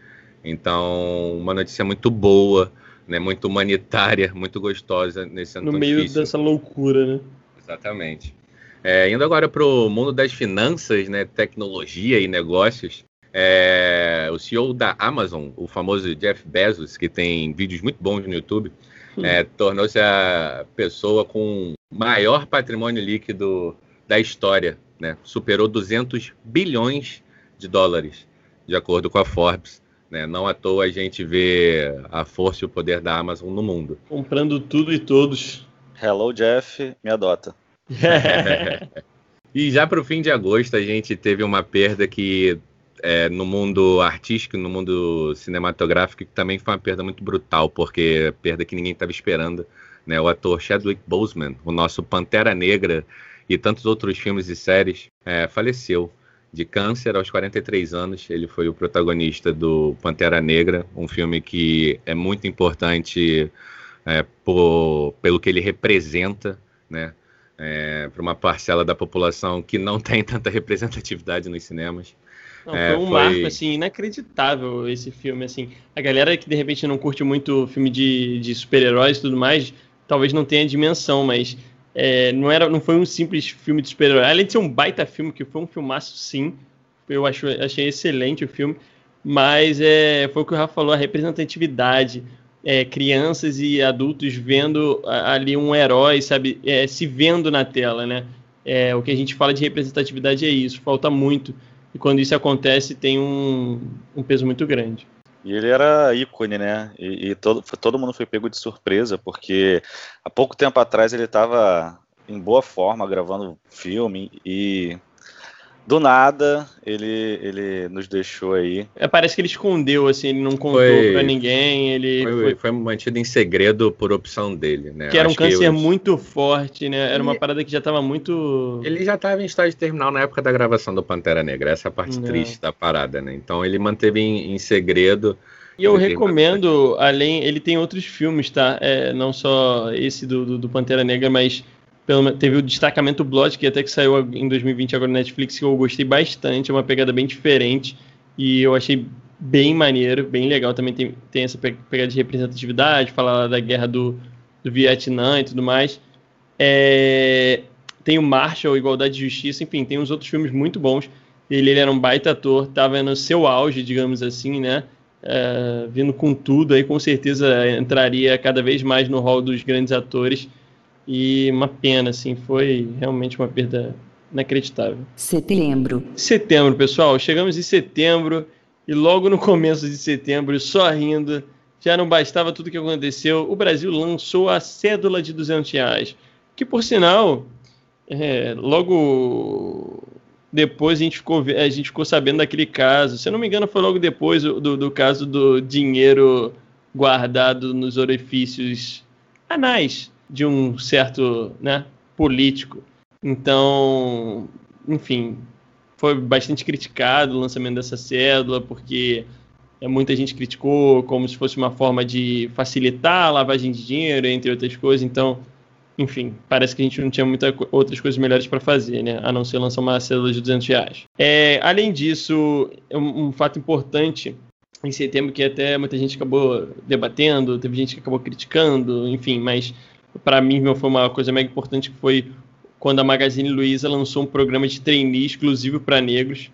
Então, uma notícia muito boa né, muito humanitária, muito gostosa nesse ano No meio difícil. dessa loucura, né? Exatamente. É, indo agora para o mundo das finanças, né, tecnologia e negócios, é, o CEO da Amazon, o famoso Jeff Bezos, que tem vídeos muito bons no YouTube, hum. é, tornou-se a pessoa com maior patrimônio líquido da história, né? Superou 200 bilhões de dólares, de acordo com a Forbes. Né? Não à toa a gente vê a força e o poder da Amazon no mundo. Comprando tudo e todos. Hello, Jeff, me adota. *laughs* e já para o fim de agosto a gente teve uma perda que é, no mundo artístico, no mundo cinematográfico, que também foi uma perda muito brutal, porque perda que ninguém estava esperando. Né? O ator Chadwick Boseman, o nosso Pantera Negra e tantos outros filmes e séries, é, faleceu de câncer aos 43 anos. Ele foi o protagonista do Pantera Negra, um filme que é muito importante é, por, pelo que ele representa, né? É, para uma parcela da população que não *laughs* tem tanta representatividade nos cinemas. Não, é, foi um foi... marco assim inacreditável esse filme assim. A galera que de repente não curte muito filme de, de super-heróis e tudo mais, talvez não tenha dimensão, mas é, não, era, não foi um simples filme de super-herói. Além de ser um baita filme, que foi um filmaço, sim. Eu acho, achei excelente o filme. Mas é, foi o que o Rafa falou, a representatividade. É, crianças e adultos vendo ali um herói, sabe? É, se vendo na tela, né? É, o que a gente fala de representatividade é isso, falta muito. E quando isso acontece, tem um, um peso muito grande. E ele era ícone, né? E, e, todo, todo mundo foi pego de surpresa, porque há pouco tempo atrás ele estava em boa forma gravando filme e do nada ele, ele nos deixou aí. É, parece que ele escondeu, assim, ele não contou foi, pra ninguém. Ele foi, foi, foi, mantido em segredo por opção dele, né? Que era um câncer muito forte, né? Era uma parada que já tava muito. Ele já tava em estágio terminal na época da gravação do Pantera Negra, essa é a parte não. triste da parada, né? Então ele manteve em, em segredo. E eu recomendo, além, ele tem outros filmes, tá? É, não só esse do, do, do Pantera Negra, mas pelo, teve o destacamento Blood, que até que saiu em 2020 agora na Netflix, que eu gostei bastante, é uma pegada bem diferente e eu achei bem maneiro, bem legal. Também tem, tem essa pegada de representatividade, falar da guerra do, do Vietnã e tudo mais. É, tem o Marshall, Igualdade e Justiça, enfim, tem uns outros filmes muito bons. Ele, ele era um baita ator, estava no seu auge, digamos assim, né? É, vindo com tudo aí, com certeza entraria cada vez mais no hall dos grandes atores. E uma pena, assim, foi realmente uma perda inacreditável. Setembro. Setembro, pessoal. Chegamos em setembro e logo no começo de setembro, só rindo, já não bastava tudo que aconteceu, o Brasil lançou a cédula de 200 reais. Que, por sinal, é, logo depois a gente, ficou, a gente ficou sabendo daquele caso. Se eu não me engano, foi logo depois do, do caso do dinheiro guardado nos orifícios anais de um certo né, político. Então, enfim, foi bastante criticado o lançamento dessa cédula, porque muita gente criticou como se fosse uma forma de facilitar a lavagem de dinheiro, entre outras coisas. Então, enfim, parece que a gente não tinha muitas outras coisas melhores para fazer, né? A não ser lançar uma cédula de 200 reais. É, além disso, um, um fato importante em setembro que até muita gente acabou debatendo, teve gente que acabou criticando, enfim, mas para mim foi uma coisa mega importante que foi quando a Magazine Luiza lançou um programa de trainee exclusivo para negros.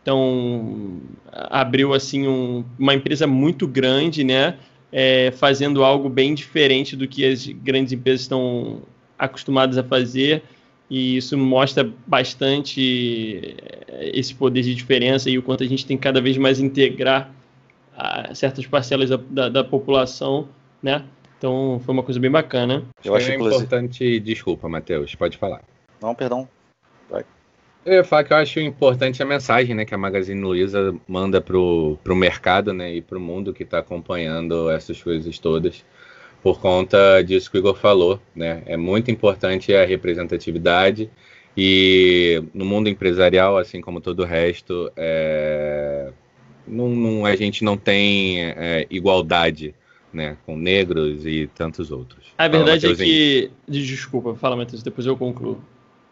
Então abriu assim um, uma empresa muito grande, né, é, fazendo algo bem diferente do que as grandes empresas estão acostumadas a fazer. E isso mostra bastante é, esse poder de diferença e o quanto a gente tem cada vez mais integrar ah, certas parcelas da, da, da população, né? Então foi uma coisa bem bacana. Eu acho é importante. Desculpa, Matheus, pode falar. Não, perdão. Vai. Eu ia falar que eu acho importante a mensagem né, que a Magazine Luiza manda pro, pro mercado né, e pro mundo que está acompanhando essas coisas todas. Por conta disso que o Igor falou, né? É muito importante a representatividade e no mundo empresarial, assim como todo o resto, é, não, não, a gente não tem é, igualdade né, com negros e tantos outros. A verdade fala, é que. Desculpa, fala, Matheus, depois eu concluo.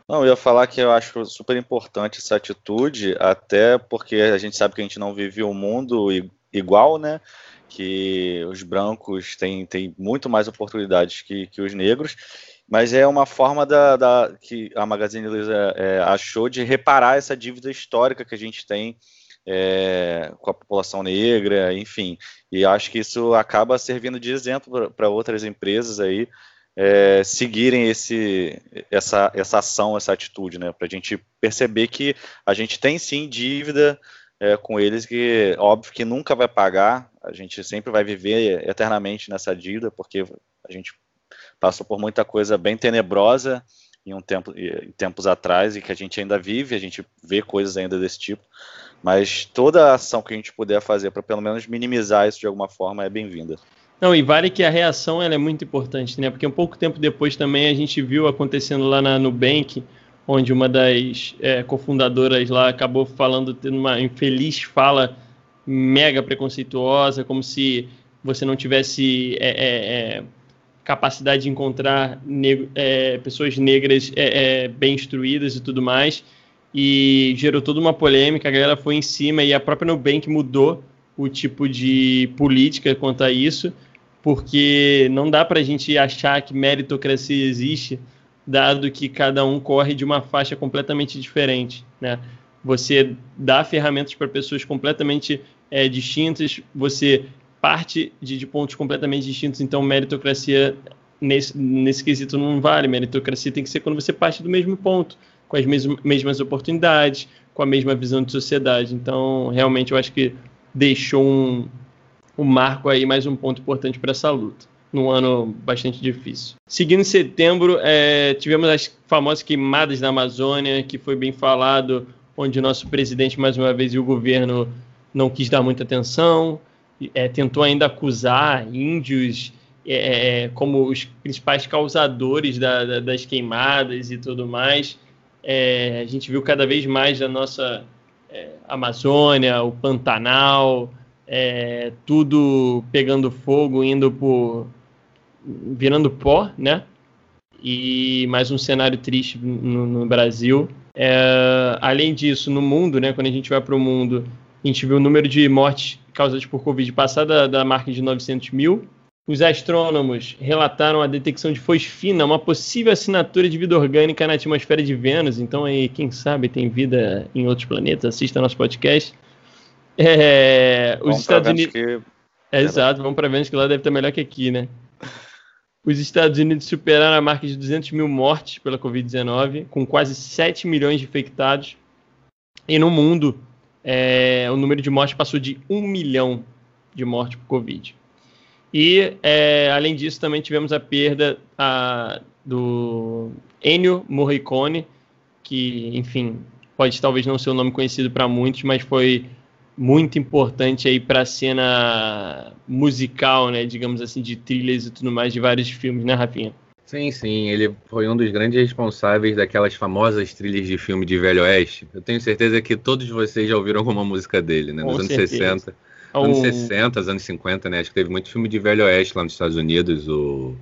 Não, eu ia falar que eu acho super importante essa atitude, até porque a gente sabe que a gente não vive um mundo igual, né? Que os brancos têm, têm muito mais oportunidades que, que os negros, mas é uma forma da, da que a Magazine Luiza é, achou de reparar essa dívida histórica que a gente tem é, com a população negra, enfim. E acho que isso acaba servindo de exemplo para outras empresas aí é, seguirem esse, essa, essa ação, essa atitude, né? Para a gente perceber que a gente tem sim dívida é, com eles, que óbvio que nunca vai pagar, a gente sempre vai viver eternamente nessa dívida, porque a gente passou por muita coisa bem tenebrosa em um tempo em tempos atrás e que a gente ainda vive, a gente vê coisas ainda desse tipo. Mas toda ação que a gente puder fazer para pelo menos minimizar isso de alguma forma é bem-vinda. Não, e vale que a reação ela é muito importante, né? Porque um pouco tempo depois também a gente viu acontecendo lá na Nubank, onde uma das é, cofundadoras lá acabou falando, tendo uma infeliz fala mega preconceituosa, como se você não tivesse é, é, é capacidade de encontrar é, pessoas negras é, bem instruídas e tudo mais e gerou toda uma polêmica, a galera foi em cima e a própria Nubank mudou o tipo de política quanto a isso, porque não dá para a gente achar que meritocracia existe, dado que cada um corre de uma faixa completamente diferente, né? Você dá ferramentas para pessoas completamente é, distintas, você parte de, de, pontos completamente distintos, então meritocracia nesse, nesse quesito não vale, meritocracia tem que ser quando você parte do mesmo ponto, com as mes mesmas oportunidades, com a mesma visão de sociedade. Então, realmente, eu acho que deixou um, um marco aí, mais um ponto importante para essa luta, num ano bastante difícil. Seguindo em setembro, é, tivemos as famosas queimadas na Amazônia, que foi bem falado, onde o nosso presidente, mais uma vez, e o governo não quis dar muita atenção, é, tentou ainda acusar índios é, é, como os principais causadores da, da, das queimadas e tudo mais. É, a gente viu cada vez mais a nossa é, Amazônia, o Pantanal, é, tudo pegando fogo, indo por. virando pó, né? E mais um cenário triste no, no Brasil. É, além disso, no mundo, né, quando a gente vai para o mundo, a gente viu o número de mortes causadas por Covid passar da, da marca de 900 mil. Os astrônomos relataram a detecção de fosfina, uma possível assinatura de vida orgânica na atmosfera de Vênus. Então, aí, quem sabe tem vida em outros planetas, assista nosso podcast. É, os Estados Unidos. Que... É, exato, vamos para Vênus, que lá deve estar melhor que aqui, né? Os Estados Unidos superaram a marca de 200 mil mortes pela Covid-19, com quase 7 milhões de infectados. E no mundo, é, o número de mortes passou de 1 milhão de mortes por Covid. E, é, além disso, também tivemos a perda a, do Ennio Morricone, que, enfim, pode talvez não ser um nome conhecido para muitos, mas foi muito importante aí para a cena musical, né, digamos assim, de trilhas e tudo mais de vários filmes, né, Rafinha? Sim, sim, ele foi um dos grandes responsáveis daquelas famosas trilhas de filme de Velho Oeste. Eu tenho certeza que todos vocês já ouviram alguma música dele, né, nos anos 60. Anos 60, anos 50, né? Acho que teve muito filme de Velho Oeste lá nos Estados Unidos, o,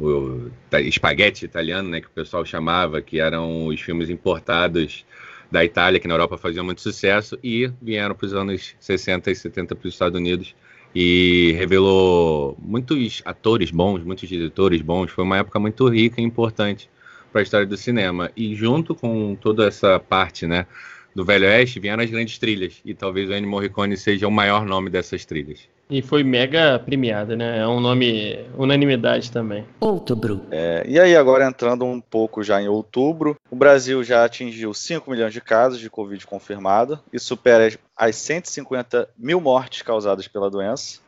o espaguete italiano, né? Que o pessoal chamava, que eram os filmes importados da Itália, que na Europa faziam muito sucesso, e vieram para os anos 60 e 70 para os Estados Unidos e revelou muitos atores bons, muitos diretores bons. Foi uma época muito rica e importante para a história do cinema. E junto com toda essa parte, né, do Velho Oeste, vieram as grandes trilhas. E talvez o Ennio Morricone seja o maior nome dessas trilhas. E foi mega premiada, né? É um nome unanimidade também. Outubro. É, e aí, agora entrando um pouco já em outubro, o Brasil já atingiu 5 milhões de casos de Covid confirmado e supera as 150 mil mortes causadas pela doença.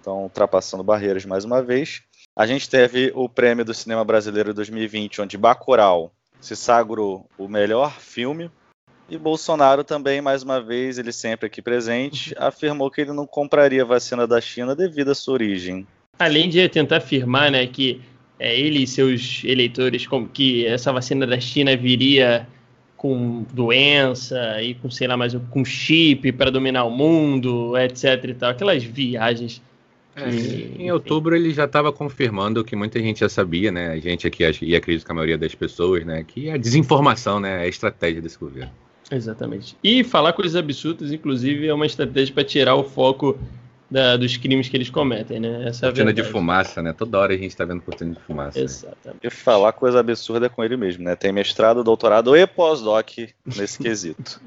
Então, ultrapassando barreiras mais uma vez. A gente teve o prêmio do cinema brasileiro 2020, onde Bacurau se sagrou o melhor filme e Bolsonaro também, mais uma vez, ele sempre aqui presente, afirmou que ele não compraria vacina da China devido à sua origem. Além de tentar afirmar né, que é, ele e seus eleitores, com, que essa vacina da China viria com doença e com, sei lá, mais com chip para dominar o mundo, etc e tal, aquelas viagens. É, em outubro ele já estava confirmando o que muita gente já sabia, né? A gente aqui e acredito que a maioria das pessoas, né? Que a desinformação, né? É a estratégia desse governo. Exatamente. E falar coisas absurdas, inclusive, é uma estratégia para tirar o foco da, dos crimes que eles cometem, né? Essa cortina é de fumaça, né? Toda hora a gente está vendo cortina de fumaça. Exatamente. Né? E falar coisa absurda com ele mesmo, né? Tem mestrado, doutorado e pós-doc nesse *laughs* quesito.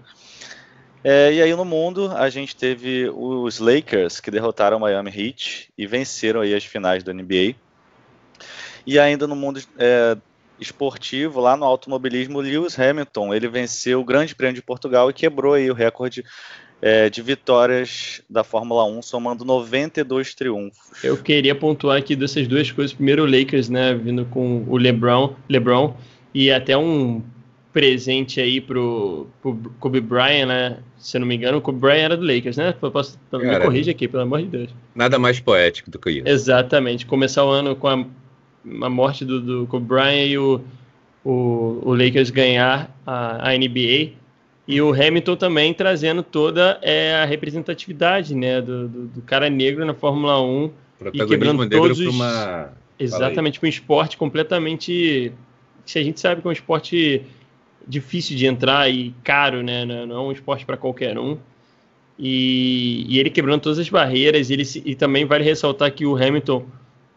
É, e aí no mundo a gente teve os Lakers que derrotaram o Miami Heat e venceram aí as finais do NBA. E ainda no mundo é, esportivo, lá no automobilismo, Lewis Hamilton, ele venceu o Grande Prêmio de Portugal e quebrou aí o recorde é, de vitórias da Fórmula 1, somando 92 triunfos. Eu queria pontuar aqui dessas duas coisas. Primeiro, o Lakers, né, vindo com o LeBron, LeBron e até um presente aí pro, pro Kobe Bryant, né? Se eu não me engano, o Kobe Bryant era do Lakers, né? Posso, Cara, me corrija aqui, pelo amor de Deus. Nada mais poético do que isso. Exatamente. Começar o ano com a a morte do, do Kobe Bryant e o, o, o Lakers ganhar a, a, NBA. E o Hamilton também trazendo toda é, a representatividade né, do, do, do cara negro na Fórmula 1 e quebrando todos os... Uma... Exatamente, para um esporte completamente... Que a gente sabe que é um esporte difícil de entrar e caro, né? Não é um esporte para qualquer um. E, e, ele quebrando todas as barreiras. Ele, e também vale ressaltar que o Hamilton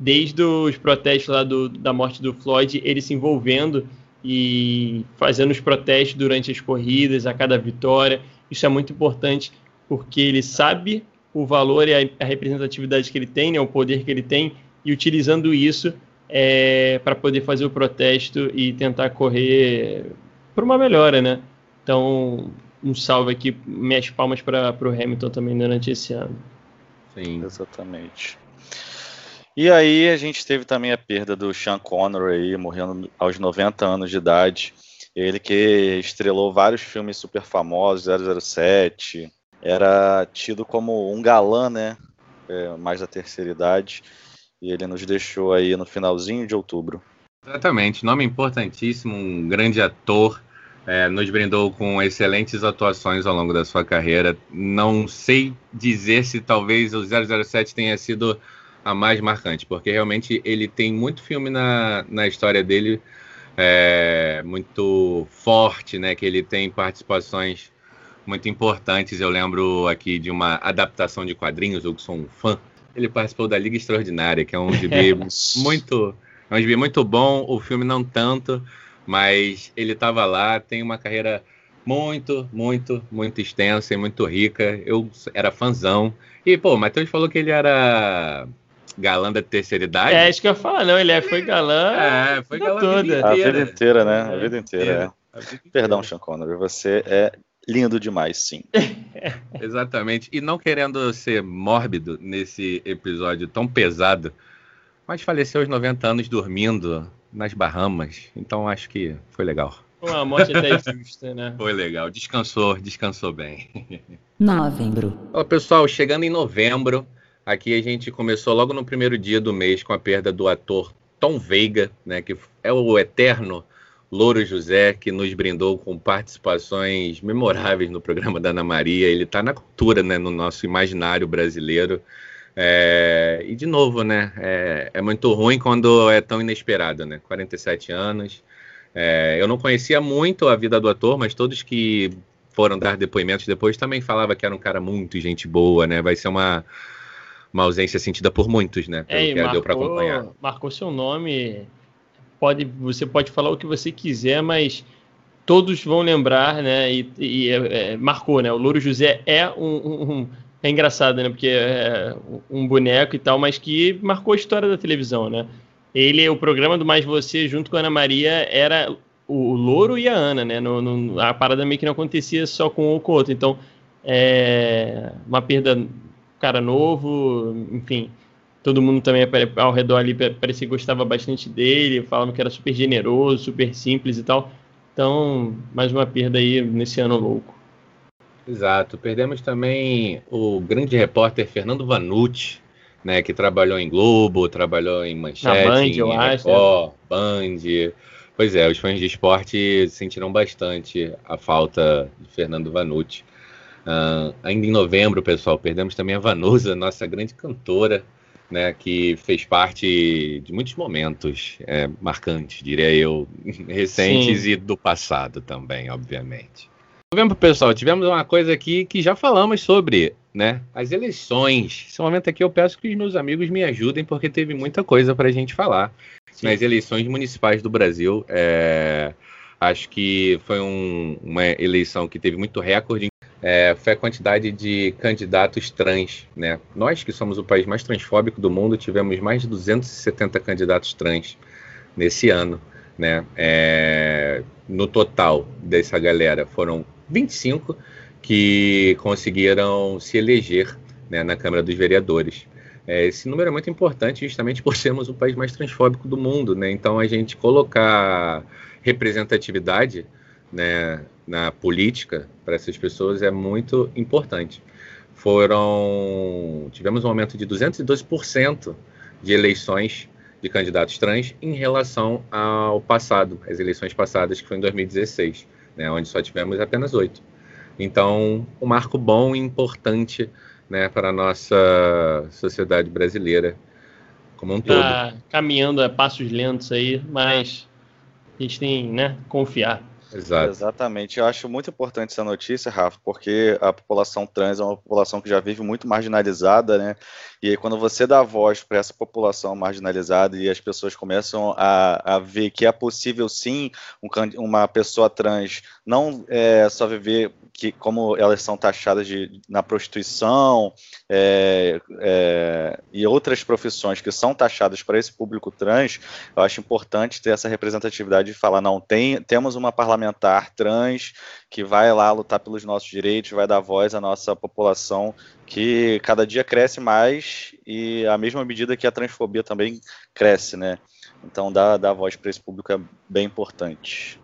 desde os protestos lá do, da morte do Floyd, ele se envolvendo e fazendo os protestos durante as corridas, a cada vitória. Isso é muito importante porque ele sabe o valor e a, a representatividade que ele tem, né, o poder que ele tem, e utilizando isso é, para poder fazer o protesto e tentar correr por uma melhora, né? Então, um salve aqui, minhas palmas para o Hamilton também durante esse ano. Sim, exatamente. E aí a gente teve também a perda do Sean Connery morrendo aos 90 anos de idade. Ele que estrelou vários filmes super famosos, 007, era tido como um galã, né? É, mais da terceira idade. E ele nos deixou aí no finalzinho de outubro. Exatamente, nome importantíssimo, um grande ator, é, nos brindou com excelentes atuações ao longo da sua carreira. Não sei dizer se talvez o 007 tenha sido a mais marcante, porque realmente ele tem muito filme na, na história dele, é, muito forte, né? Que ele tem participações muito importantes. Eu lembro aqui de uma adaptação de quadrinhos, eu que sou um fã. Ele participou da Liga Extraordinária, que é um *laughs* gibi muito, é um gibi muito bom. O filme não tanto, mas ele estava lá. Tem uma carreira muito, muito, muito extensa e muito rica. Eu era fãzão. E, pô, o Matheus falou que ele era galã da terceira idade. É, acho que eu ia falar, não, ele é, foi galã. É, foi galã toda. A vida inteira, né? A vida inteira. É. Perdão, Sean Connery, você é lindo demais, sim. *laughs* Exatamente. E não querendo ser mórbido nesse episódio tão pesado, mas faleceu aos 90 anos dormindo nas Bahamas. Então acho que foi legal. Uma morte até *laughs* justa, né? Foi legal. Descansou, descansou bem. Novembro. Olá, pessoal. Chegando em novembro, aqui a gente começou logo no primeiro dia do mês com a perda do ator Tom Veiga, né? Que é o eterno Louro José, que nos brindou com participações memoráveis no programa da Ana Maria. Ele está na cultura, né, no nosso imaginário brasileiro. É, e de novo, né? É, é, muito ruim quando é tão inesperado, né? 47 anos. É, eu não conhecia muito a vida do ator, mas todos que foram dar depoimentos depois também falavam que era um cara muito gente boa, né? Vai ser uma, uma ausência sentida por muitos, né? Pelo é, que marcou, deu para acompanhar. Marcou seu nome pode, você pode falar o que você quiser, mas todos vão lembrar, né? E, e é, é, marcou, né? O Louro José é um, um, é engraçado, né? Porque é um boneco e tal, mas que marcou a história da televisão, né? Ele, o programa do Mais Você, junto com a Ana Maria, era o, o Louro e a Ana, né? No, no, a parada meio que não acontecia só com um ou com o outro. Então, é uma perda, cara novo, enfim todo mundo também ao redor ali parecia que gostava bastante dele, falavam que era super generoso, super simples e tal. Então, mais uma perda aí nesse ano louco. Exato. Perdemos também o grande repórter Fernando Vanucci, né, que trabalhou em Globo, trabalhou em Manchete, Band, em eu Record, acho, Band. Pois é, os fãs de esporte sentiram bastante a falta de Fernando Vanucci. Uh, ainda em novembro, pessoal, perdemos também a Vanusa, nossa grande cantora, né, que fez parte de muitos momentos é, marcantes, diria eu, *laughs* recentes Sim. e do passado também, obviamente. Vamos, pessoal, tivemos uma coisa aqui que já falamos sobre, né, as eleições. Esse momento aqui eu peço que os meus amigos me ajudem, porque teve muita coisa para a gente falar. Sim. Nas eleições municipais do Brasil, é, acho que foi um, uma eleição que teve muito recorde é, foi a quantidade de candidatos trans. Né? Nós, que somos o país mais transfóbico do mundo, tivemos mais de 270 candidatos trans nesse ano. Né? É, no total dessa galera, foram 25 que conseguiram se eleger né, na Câmara dos Vereadores. É, esse número é muito importante justamente por sermos o país mais transfóbico do mundo. Né? Então, a gente colocar representatividade né, na política para essas pessoas é muito importante. Foram tivemos um aumento de 212% de eleições de candidatos trans em relação ao passado, as eleições passadas que foi em 2016, né, onde só tivemos apenas oito. Então, um marco bom e importante né, para a nossa sociedade brasileira como um todo. Tá caminhando a passos lentos aí, mas a gente tem né, confiar. Exato. Exatamente. Eu acho muito importante essa notícia, Rafa, porque a população trans é uma população que já vive muito marginalizada, né? E aí, quando você dá voz para essa população marginalizada e as pessoas começam a, a ver que é possível sim um, uma pessoa trans não é, só viver que como elas são taxadas de, na prostituição é, é, e outras profissões que são taxadas para esse público trans, eu acho importante ter essa representatividade de falar, não, tem, temos uma parlamentar trans que vai lá lutar pelos nossos direitos, vai dar voz à nossa população que cada dia cresce mais e a mesma medida que a transfobia também cresce, né? Então dar, dar voz para esse público é bem importante.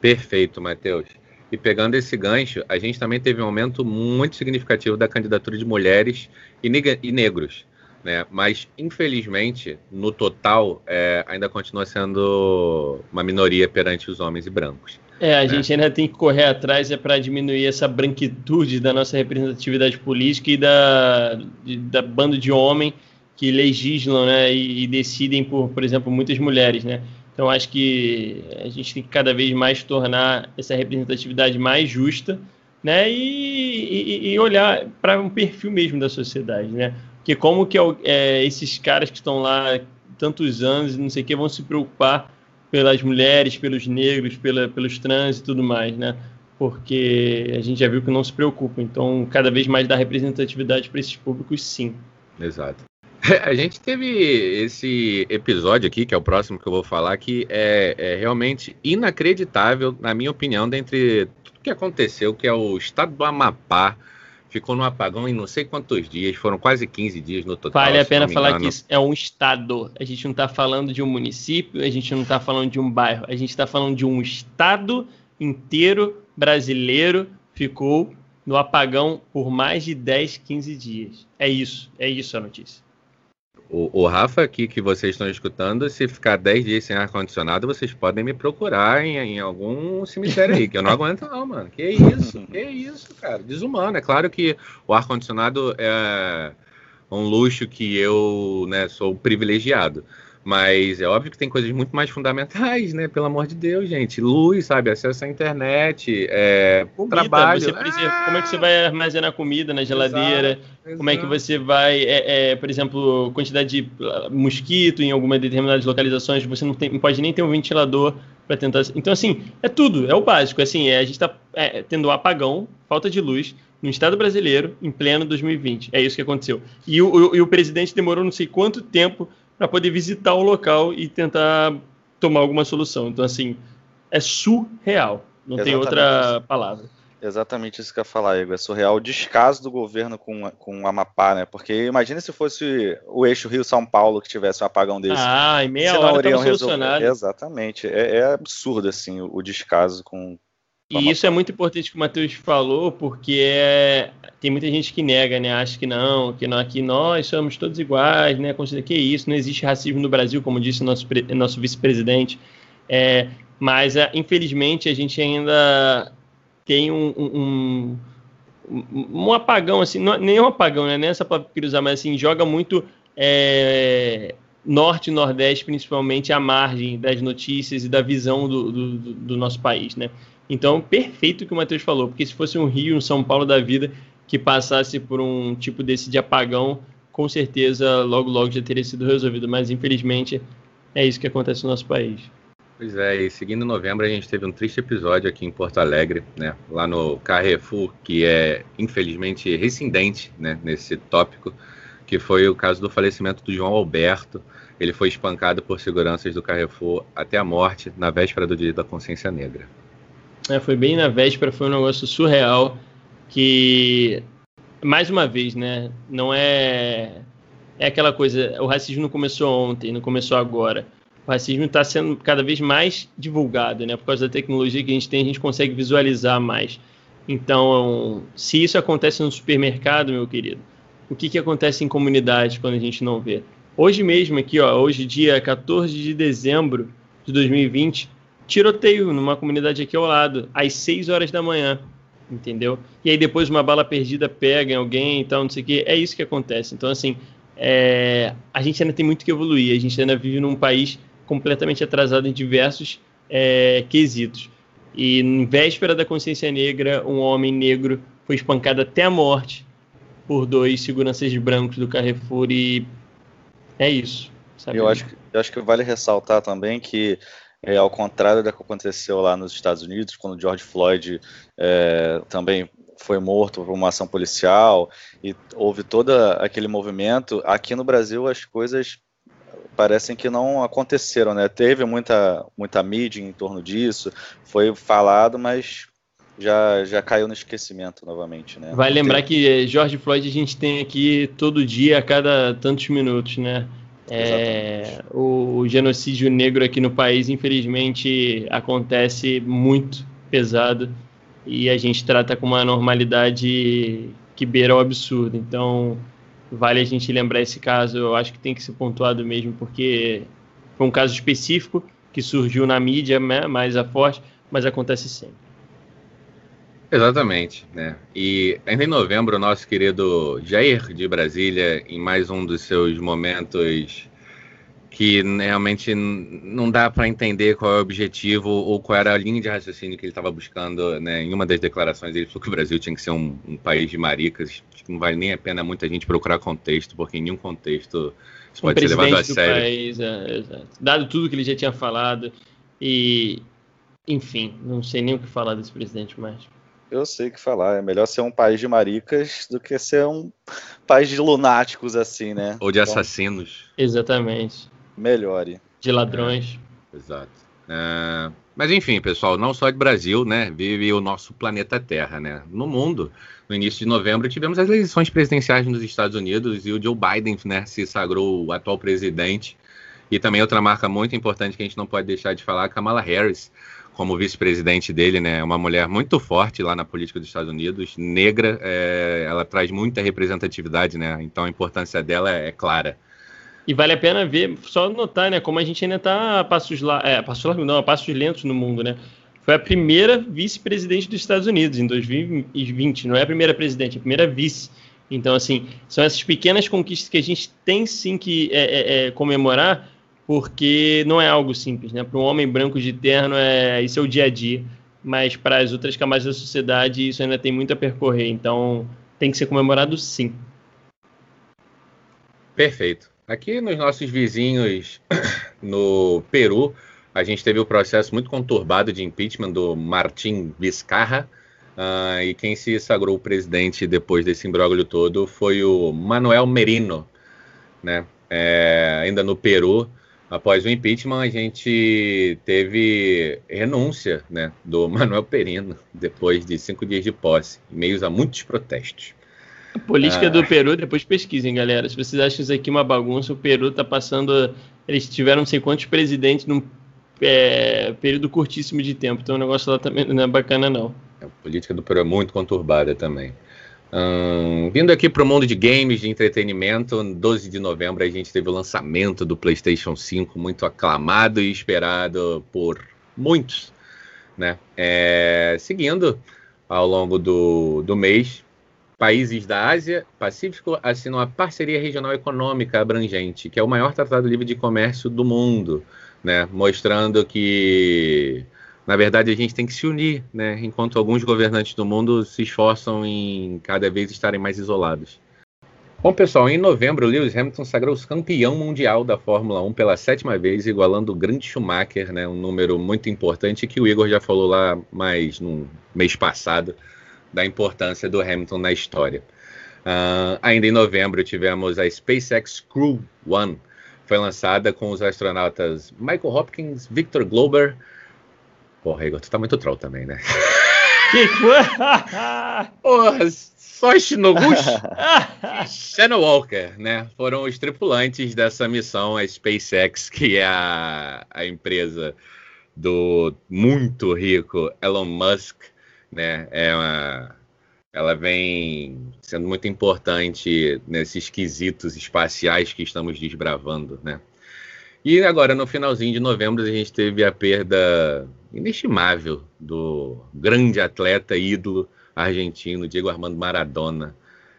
Perfeito, Matheus. E pegando esse gancho, a gente também teve um aumento muito significativo da candidatura de mulheres e, e negros. Né? Mas, infelizmente, no total, é, ainda continua sendo uma minoria perante os homens e brancos. É, a né? gente ainda tem que correr atrás é para diminuir essa branquitude da nossa representatividade política e da, de, da bando de homem que legislam né, e, e, decidem por, por exemplo, muitas mulheres. Né? Então, acho que a gente tem que cada vez mais tornar essa representatividade mais justa né, e, e, e olhar para um perfil mesmo da sociedade. Né? que como que é, esses caras que estão lá tantos anos, não sei o que, vão se preocupar pelas mulheres, pelos negros, pela, pelos trans e tudo mais, né? Porque a gente já viu que não se preocupa. Então, cada vez mais dá representatividade para esses públicos, sim. Exato. *laughs* A gente teve esse episódio aqui, que é o próximo que eu vou falar, que é, é realmente inacreditável, na minha opinião, dentre tudo que aconteceu, que é o estado do Amapá, ficou no apagão em não sei quantos dias, foram quase 15 dias no total. Vale a pena falar que isso é um estado. A gente não está falando de um município, a gente não está falando de um bairro, a gente está falando de um estado inteiro brasileiro ficou no apagão por mais de 10, 15 dias. É isso, é isso a notícia. O, o, Rafa aqui que vocês estão escutando, se ficar 10 dias sem ar-condicionado, vocês podem me procurar em, em, algum cemitério aí, que eu não aguento não, mano. Que isso, que isso, cara. Desumano. É claro que o ar-condicionado é um luxo que eu né, sou privilegiado. Mas é óbvio que tem coisas muito mais fundamentais, né? Pelo amor de Deus, gente. Luz, sabe? Acesso à internet, é, comida, trabalho. Precisa, ah! Como é que você vai armazenar comida na geladeira? Exato, como é que você vai, é, é, por exemplo, quantidade de ah, mosquito em algumas determinadas localizações, você não, tem, não pode nem ter um ventilador para tentar. Então, assim, é tudo, é o básico. Assim, é, a gente está é, tendo um apagão, falta de luz no Estado brasileiro em pleno 2020. É isso que aconteceu. E o, o, e o presidente demorou não sei quanto tempo para poder visitar o local e tentar tomar alguma solução. Então, assim, é surreal. Não Exatamente. tem outra palavra. Exatamente isso que eu ia falar, Igor. É surreal o descaso do governo com, com o Amapá, né? Porque imagina se fosse o eixo Rio-São Paulo que tivesse um apagão desse. Ah, em meia hora estava solucionado. Exatamente. É, é, absurdo, assim, o, o descaso com, e isso é muito importante que o Matheus falou, porque é, tem muita gente que nega, né? Acha que não, que não, aqui nós somos todos iguais, né? Considera que isso, não existe racismo no Brasil, como disse nosso, nosso vice-presidente. É, mas, é, infelizmente, a gente ainda tem um, um, um, um apagão, assim, não, nem um apagão, né? Nem essa palavra que eu queria usar, mas assim, joga muito é, norte e nordeste, principalmente, à margem das notícias e da visão do, do, do nosso país, né? Então, perfeito o que o Matheus falou, porque se fosse um Rio, um São Paulo da vida que passasse por um tipo desse de apagão, com certeza logo logo já teria sido resolvido, mas infelizmente é isso que acontece no nosso país. Pois é, e seguindo novembro a gente teve um triste episódio aqui em Porto Alegre, né, lá no Carrefour, que é infelizmente rescindente, né, nesse tópico, que foi o caso do falecimento do João Alberto. Ele foi espancado por seguranças do Carrefour até a morte na véspera do Dia da Consciência Negra. É, foi bem na véspera, foi um negócio surreal que, mais uma vez, né, não é é aquela coisa, o racismo não começou ontem, não começou agora. O racismo está sendo cada vez mais divulgado, né? Por causa da tecnologia que a gente tem, a gente consegue visualizar mais. Então, se isso acontece no supermercado, meu querido, o que, que acontece em comunidades quando a gente não vê? Hoje mesmo, aqui, ó, hoje, dia 14 de dezembro de 2020, tiroteio numa comunidade aqui ao lado, às 6 horas da manhã, entendeu? E aí depois uma bala perdida pega em alguém e tal, não sei o quê. É isso que acontece. Então, assim, é... a gente ainda tem muito que evoluir. A gente ainda vive num país completamente atrasado em diversos é... quesitos. E em véspera da consciência negra, um homem negro foi espancado até a morte por dois seguranças brancos do Carrefour e é isso. Sabe? Eu acho, eu acho que vale ressaltar também que é, ao contrário do que aconteceu lá nos Estados Unidos, quando George Floyd é, também foi morto por uma ação policial e houve todo aquele movimento, aqui no Brasil as coisas parecem que não aconteceram, né? Teve muita, muita mídia em torno disso, foi falado, mas já, já caiu no esquecimento novamente, né? Vai lembrar que George Floyd a gente tem aqui todo dia, a cada tantos minutos, né? É, o, o, genocídio negro aqui no país, infelizmente, acontece muito pesado e a gente trata com uma normalidade que beira o absurdo. Então, vale a gente lembrar esse caso. Eu acho que tem que ser pontuado mesmo, porque foi um caso específico que surgiu na mídia né, mais a forte, mas acontece sempre. Exatamente, né? E ainda em novembro, o nosso querido Jair de Brasília, em mais um dos seus momentos que realmente não dá para entender qual é o objetivo ou qual era a linha de raciocínio que ele estava buscando. Né? Em uma das declarações, ele falou que o Brasil tinha que ser um, um país de maricas. Acho que não vale nem a pena muita gente procurar contexto, porque em nenhum contexto isso um pode ser levado a sério. País, é, Dado tudo que ele já tinha falado, e enfim, não sei nem o que falar desse presidente mais. Eu sei o que falar. É melhor ser um país de maricas do que ser um país de lunáticos, assim, né? Ou de então, assassinos. Exatamente. Melhore. De ladrões. É, exato. É, mas enfim, pessoal, não só de Brasil, né? Vive o nosso planeta Terra, né? No mundo, no início de novembro, tivemos as eleições presidenciais nos Estados Unidos e o Joe Biden, né, se sagrou o atual presidente. E também outra marca muito importante que a gente não pode deixar de falar, Kamala Harris, como vice-presidente dele, né? É uma mulher muito forte lá na política dos Estados Unidos, negra, é, ela traz muita representatividade, né? Então a importância dela é, é clara. E vale a pena ver, só notar, né, como a gente ainda está a passos lá, é, passos não, a passos lentos no mundo, né? Foi a primeira vice-presidente dos Estados Unidos em 2020, não é a primeira presidente, é a primeira vice. Então, assim, são essas pequenas conquistas que a gente tem sim que é, é comemorar, porque não é algo simples, né? Para um homem branco de terno, é, isso é o dia a dia, mas para as outras camadas da sociedade, isso ainda tem muito a percorrer. Então, tem que ser comemorado sim. Perfeito. Aqui nos nossos vizinhos *coughs* no Peru, a gente teve o um processo muito conturbado de impeachment do Martim Vizcarra. Uh, e quem se sagrou presidente depois desse imbróglio todo foi o Manuel Merino. Né? É, ainda no Peru, após o impeachment, a gente teve renúncia né, do *laughs* Manuel Perino depois de cinco dias de posse, em meio a muitos protestos. A política ah. do Peru, depois pesquisem, galera. Se vocês acham isso aqui uma bagunça, o Peru está passando. Eles tiveram não sei quantos presidentes num é, período curtíssimo de tempo. Então o negócio lá também não é bacana, não. A política do Peru é muito conturbada também. Hum, vindo aqui para o mundo de games, de entretenimento, 12 de novembro a gente teve o lançamento do PlayStation 5, muito aclamado e esperado por muitos. Né? É, seguindo ao longo do, do mês, países da Ásia Pacífico assinam a Parceria Regional Econômica Abrangente, que é o maior tratado livre de comércio do mundo, né? mostrando que, na verdade, a gente tem que se unir, né? enquanto alguns governantes do mundo se esforçam em cada vez estarem mais isolados. Bom, pessoal, em novembro, Lewis Hamilton sagrou-se campeão mundial da Fórmula 1 pela sétima vez, igualando o grande Schumacher, né? um número muito importante que o Igor já falou lá mais no mês passado da importância do Hamilton na história. Uh, ainda em novembro tivemos a SpaceX Crew One, foi lançada com os astronautas Michael Hopkins, Victor Glober. Porra, Igor, tu tá muito troll também, né? Que *laughs* Porra, só Shinoguchi *laughs* e Shannon Walker, né? Foram os tripulantes dessa missão, a SpaceX, que é a, a empresa do muito rico Elon Musk, né? É uma, ela vem sendo muito importante nesses quesitos espaciais que estamos desbravando, né? E agora, no finalzinho de novembro, a gente teve a perda inestimável do grande atleta ídolo argentino, Diego Armando Maradona,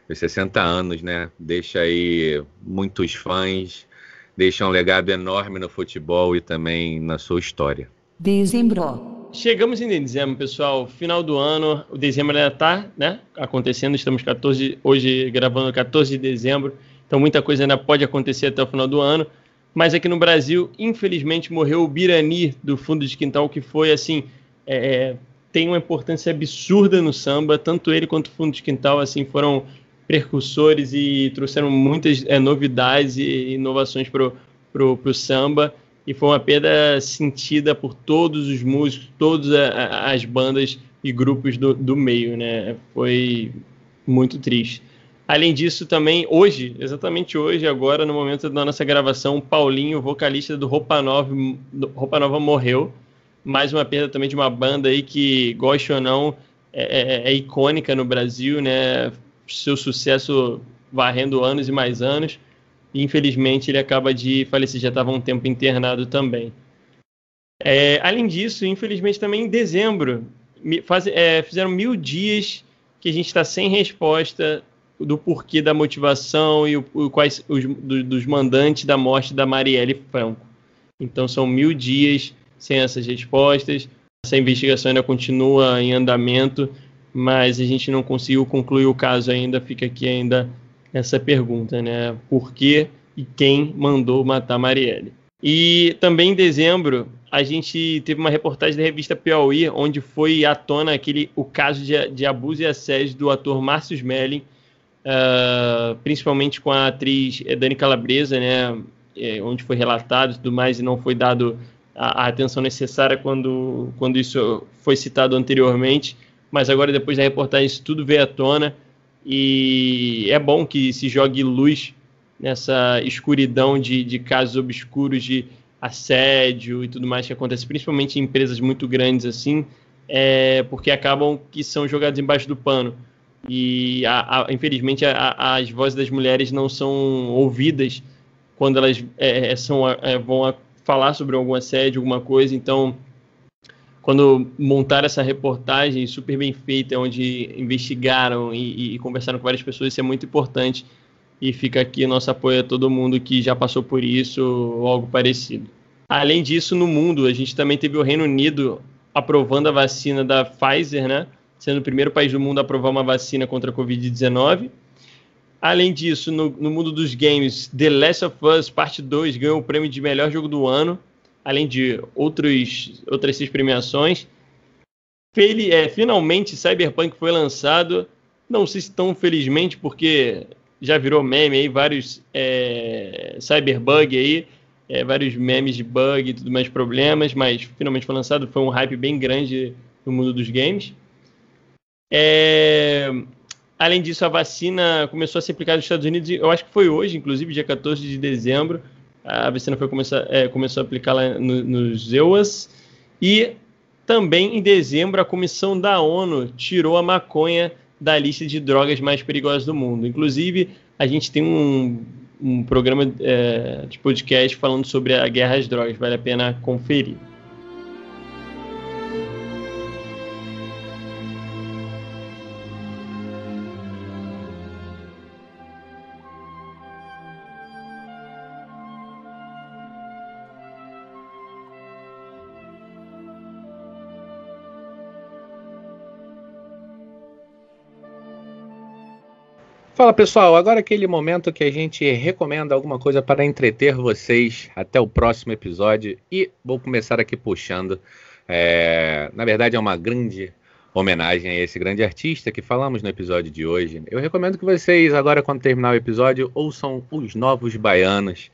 de 60 anos, né? Deixa aí muitos fãs, deixa um legado enorme no futebol e também na sua história. Dezembro. Chegamos em dezembro, pessoal. Final do ano, o dezembro ainda está né, acontecendo. Estamos 14, hoje gravando 14 de dezembro, então muita coisa ainda pode acontecer até o final do ano. Mas aqui no Brasil, infelizmente, morreu o Birani do fundo de quintal, que foi assim. É, é, tem uma importância absurda no samba, tanto ele quanto o fundo de quintal assim foram precursores e trouxeram muitas é, novidades e inovações para pro samba e foi uma perda sentida por todos os músicos, todas as bandas e grupos do, do meio, né? Foi muito triste. Além disso, também hoje, exatamente hoje, agora no momento da nossa gravação, Paulinho, vocalista do Roupa Nova, Roupa Nova morreu. Mais uma perda também de uma banda aí que, goste ou não, é, é, é icônica no Brasil, né? Seu sucesso varrendo anos e mais anos. E, infelizmente, ele acaba de falecer, já estava um tempo internado também. É, além disso, infelizmente, também em dezembro, faz, é, fizeram mil dias que a gente está sem resposta do porquê da motivação e o, o quais os do, dos mandantes da morte da Marielle Franco. Então são mil dias sem essas respostas. Essa investigação ainda continua em andamento, mas a gente não conseguiu concluir o caso ainda. Fica aqui ainda essa pergunta, né? Por e quem mandou matar Marielle? E também em dezembro a gente teve uma reportagem da revista Piauí, onde foi à tona aquele, o caso de, de abuso e assédio do ator Márcio Smelling, uh, principalmente com a atriz eh, Dani Calabresa, né, é, onde foi relatado e tudo mais, e não foi dado a, a, atenção necessária quando, quando isso foi citado anteriormente, mas agora, depois da reportagem, isso tudo veio à tona, e é bom que se jogue luz nessa escuridão de, de casos obscuros de assédio e tudo mais que acontece, principalmente em empresas muito grandes assim, é, porque acabam que são jogados embaixo do pano e a, a, infelizmente a, as vozes das mulheres não são ouvidas quando elas é, é são, é, vão falar sobre algum assédio, alguma coisa. Então, quando montaram essa reportagem super bem feita, onde investigaram e, e, conversaram com várias pessoas, isso é muito importante. E fica aqui nosso apoio a todo mundo que já passou por isso ou algo parecido. Além disso, no mundo, a gente também teve o Reino Unido aprovando a vacina da Pfizer, né? Sendo o primeiro país do mundo a aprovar uma vacina contra a Covid-19. Além disso, no, no, mundo dos games, The Last of Us Parte 2 ganhou o prêmio de melhor jogo do ano, além de outros, outras seis premiações. Fel é, finalmente, Cyberpunk foi lançado. Não sei se tão felizmente, porque já virou meme aí, vários é, cyberbug aí, é, vários memes de bug e tudo mais problemas, mas finalmente foi lançado. Foi um hype bem grande no mundo dos games. É... Além disso, a vacina começou a ser aplicada nos Estados Unidos, eu acho que foi hoje, inclusive, dia 14 de dezembro. A vacina foi começar, é, começou a aplicar lá no, nos EUAS. E também em dezembro, a comissão da ONU tirou a maconha da lista de drogas mais perigosas do mundo. Inclusive, a gente tem um, um programa é, de podcast falando sobre a guerra às drogas, vale a pena conferir. Fala pessoal, agora aquele momento que a gente recomenda alguma coisa para entreter vocês até o próximo episódio e vou começar aqui puxando. É, na verdade, é uma grande homenagem a esse grande artista que falamos no episódio de hoje. Eu recomendo que vocês, agora quando terminar o episódio, ouçam Os Novos Baianos,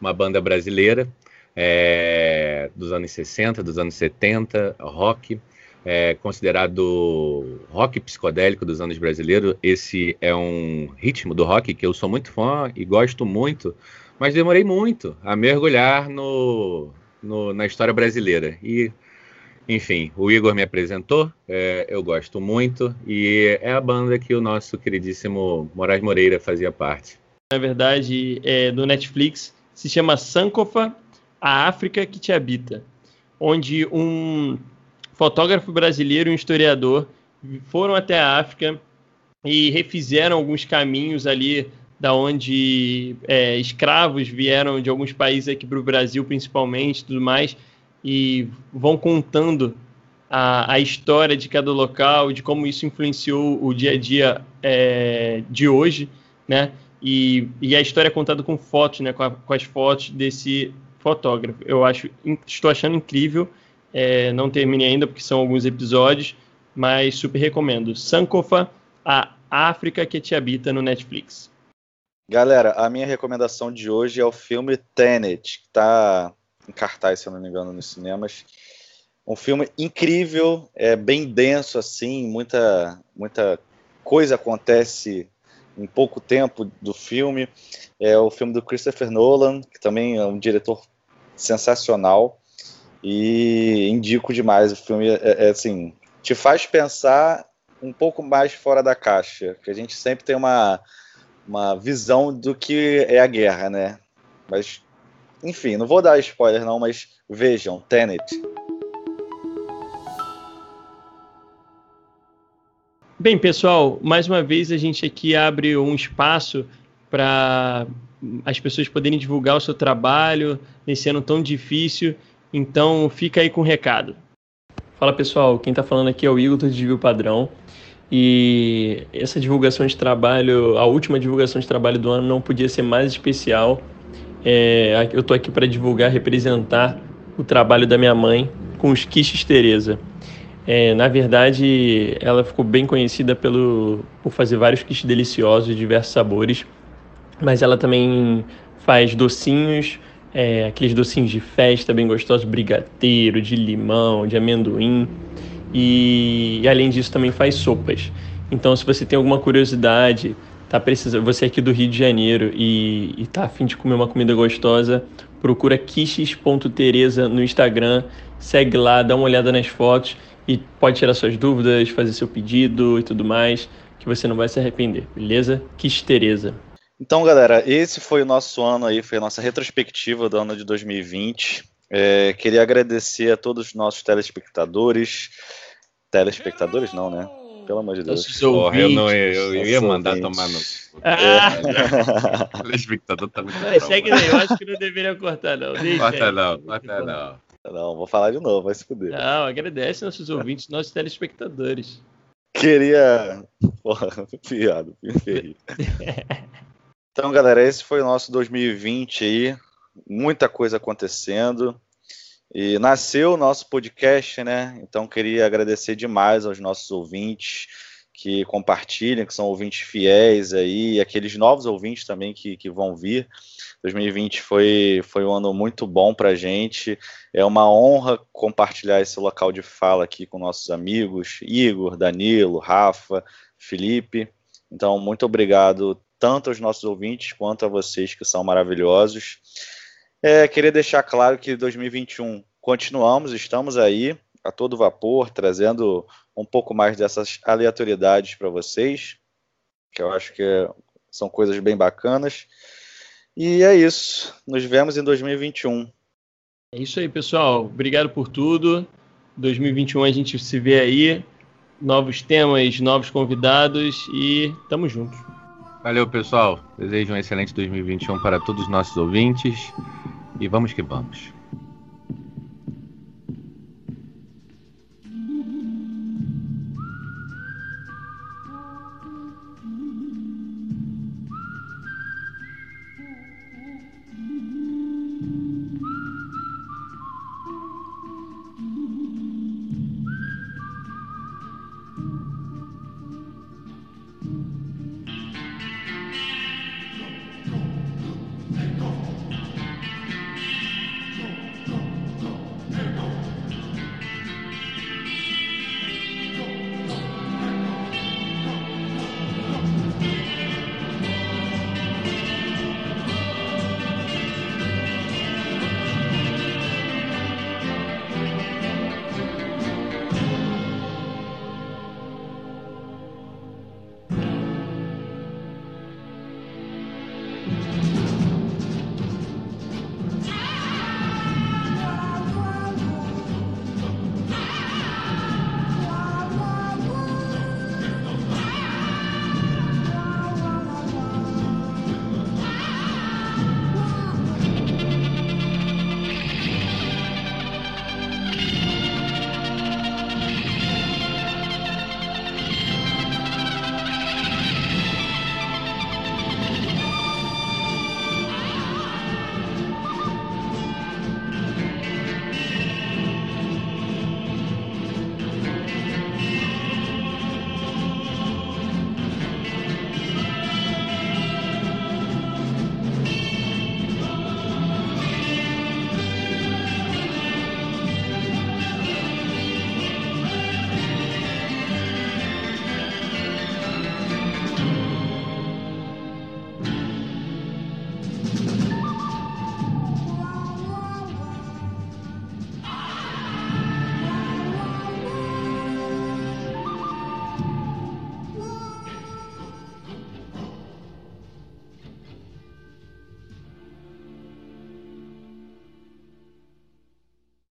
uma banda brasileira é, dos anos 60, dos anos 70, rock é considerado rock psicodélico dos anos brasileiros. Esse é um ritmo do rock que eu sou muito fã e gosto muito, mas demorei muito a mergulhar no, no na história brasileira. E, enfim, o Igor me apresentou, é, eu gosto muito, e é a banda que o nosso queridíssimo Moraes Moreira fazia parte. Na verdade, é do Netflix, se chama Sankofa, a África que te habita, onde um fotógrafo brasileiro e um historiador foram até a África e refizeram alguns caminhos ali da onde é, escravos vieram de alguns países aqui para o Brasil, principalmente, tudo mais, e vão contando a, a, história de cada local, de como isso influenciou o dia a dia é, de hoje, né? E, e, a história é contada com fotos, né? Com, a, com as fotos desse fotógrafo. Eu acho, estou achando incrível é, não terminei ainda porque são alguns episódios, mas super recomendo. Sankofa, a África que te habita no Netflix. Galera, a minha recomendação de hoje é o filme Tenet, que está em cartaz, se eu não me engano, nos cinemas. Um filme incrível, é bem denso assim, muita muita coisa acontece em pouco tempo do filme. É o filme do Christopher Nolan, que também é um diretor sensacional e indico demais o filme. É, é assim, te faz pensar um pouco mais fora da caixa, que a gente sempre tem uma uma visão do que é a guerra, né? Mas, enfim, não vou dar spoiler não, mas vejam, Tenet. Bem, pessoal, mais uma vez a gente aqui abre um espaço para as pessoas poderem divulgar o seu trabalho nesse ano tão difícil. Então, fica aí com o recado. Fala pessoal, quem está falando aqui é o Igor do Desvio Padrão. E essa divulgação de trabalho, a última divulgação de trabalho do ano não podia ser mais especial. É, eu estou aqui para divulgar, representar o trabalho da minha mãe com os quiches Teresa. É, na verdade, ela ficou bem conhecida pelo, por fazer vários quiches deliciosos de diversos sabores, mas ela também faz docinhos, é, aqueles docinhos de festa bem gostosos, brigadeiro, de limão, de amendoim. E, e, além disso também faz sopas. Então, se você tem alguma curiosidade, tá precisando, você é aqui do Rio de Janeiro e, e tá afim de comer uma comida gostosa, procura quiches.teresa no Instagram, segue lá, dá uma olhada nas fotos e pode tirar suas dúvidas, fazer seu pedido e tudo mais, que você não vai se arrepender, beleza? Quiche Teresa. Então, galera, esse foi o nosso ano aí, foi a nossa retrospectiva do ano de 2020. É, queria agradecer a todos os nossos telespectadores. Telespectadores não, né? Pelo amor de Deus. Porra, eu, não, eu, eu ia mandar ouvintes. tomar no. Ah. É. *laughs* telespectador tá muito. Segue daí, eu acho que não deveria cortar, não. Deixa corta aí. não, corta não. Não, vou falar de novo, vai se fuder. Não, agradece nossos ouvintes, nossos telespectadores. Queria. Porra, *laughs* piada, feio. *laughs* Então, galera, esse foi o nosso 2020 aí muita coisa acontecendo. E nasceu o nosso podcast, né? Então queria agradecer demais aos nossos ouvintes que compartilham, que são ouvintes fiéis aí, aqueles novos ouvintes também que, que vão vir. 2020 foi, foi um ano muito bom para gente. É uma honra compartilhar esse local de fala aqui com nossos amigos, Igor, Danilo, Rafa, Felipe. Então, muito obrigado tanto aos nossos ouvintes quanto a vocês que são maravilhosos. É, queria deixar claro que 2021 continuamos, estamos aí a todo vapor, trazendo um pouco mais dessas aleatoriedades para vocês, que eu acho que são coisas bem bacanas. E é isso. Nos vemos em 2021. É isso aí, pessoal. Obrigado por tudo. 2021 a gente se vê aí. Novos temas, novos convidados e tamo junto. Valeu, pessoal. Desejo um excelente 2021 para todos os nossos ouvintes e vamos que vamos.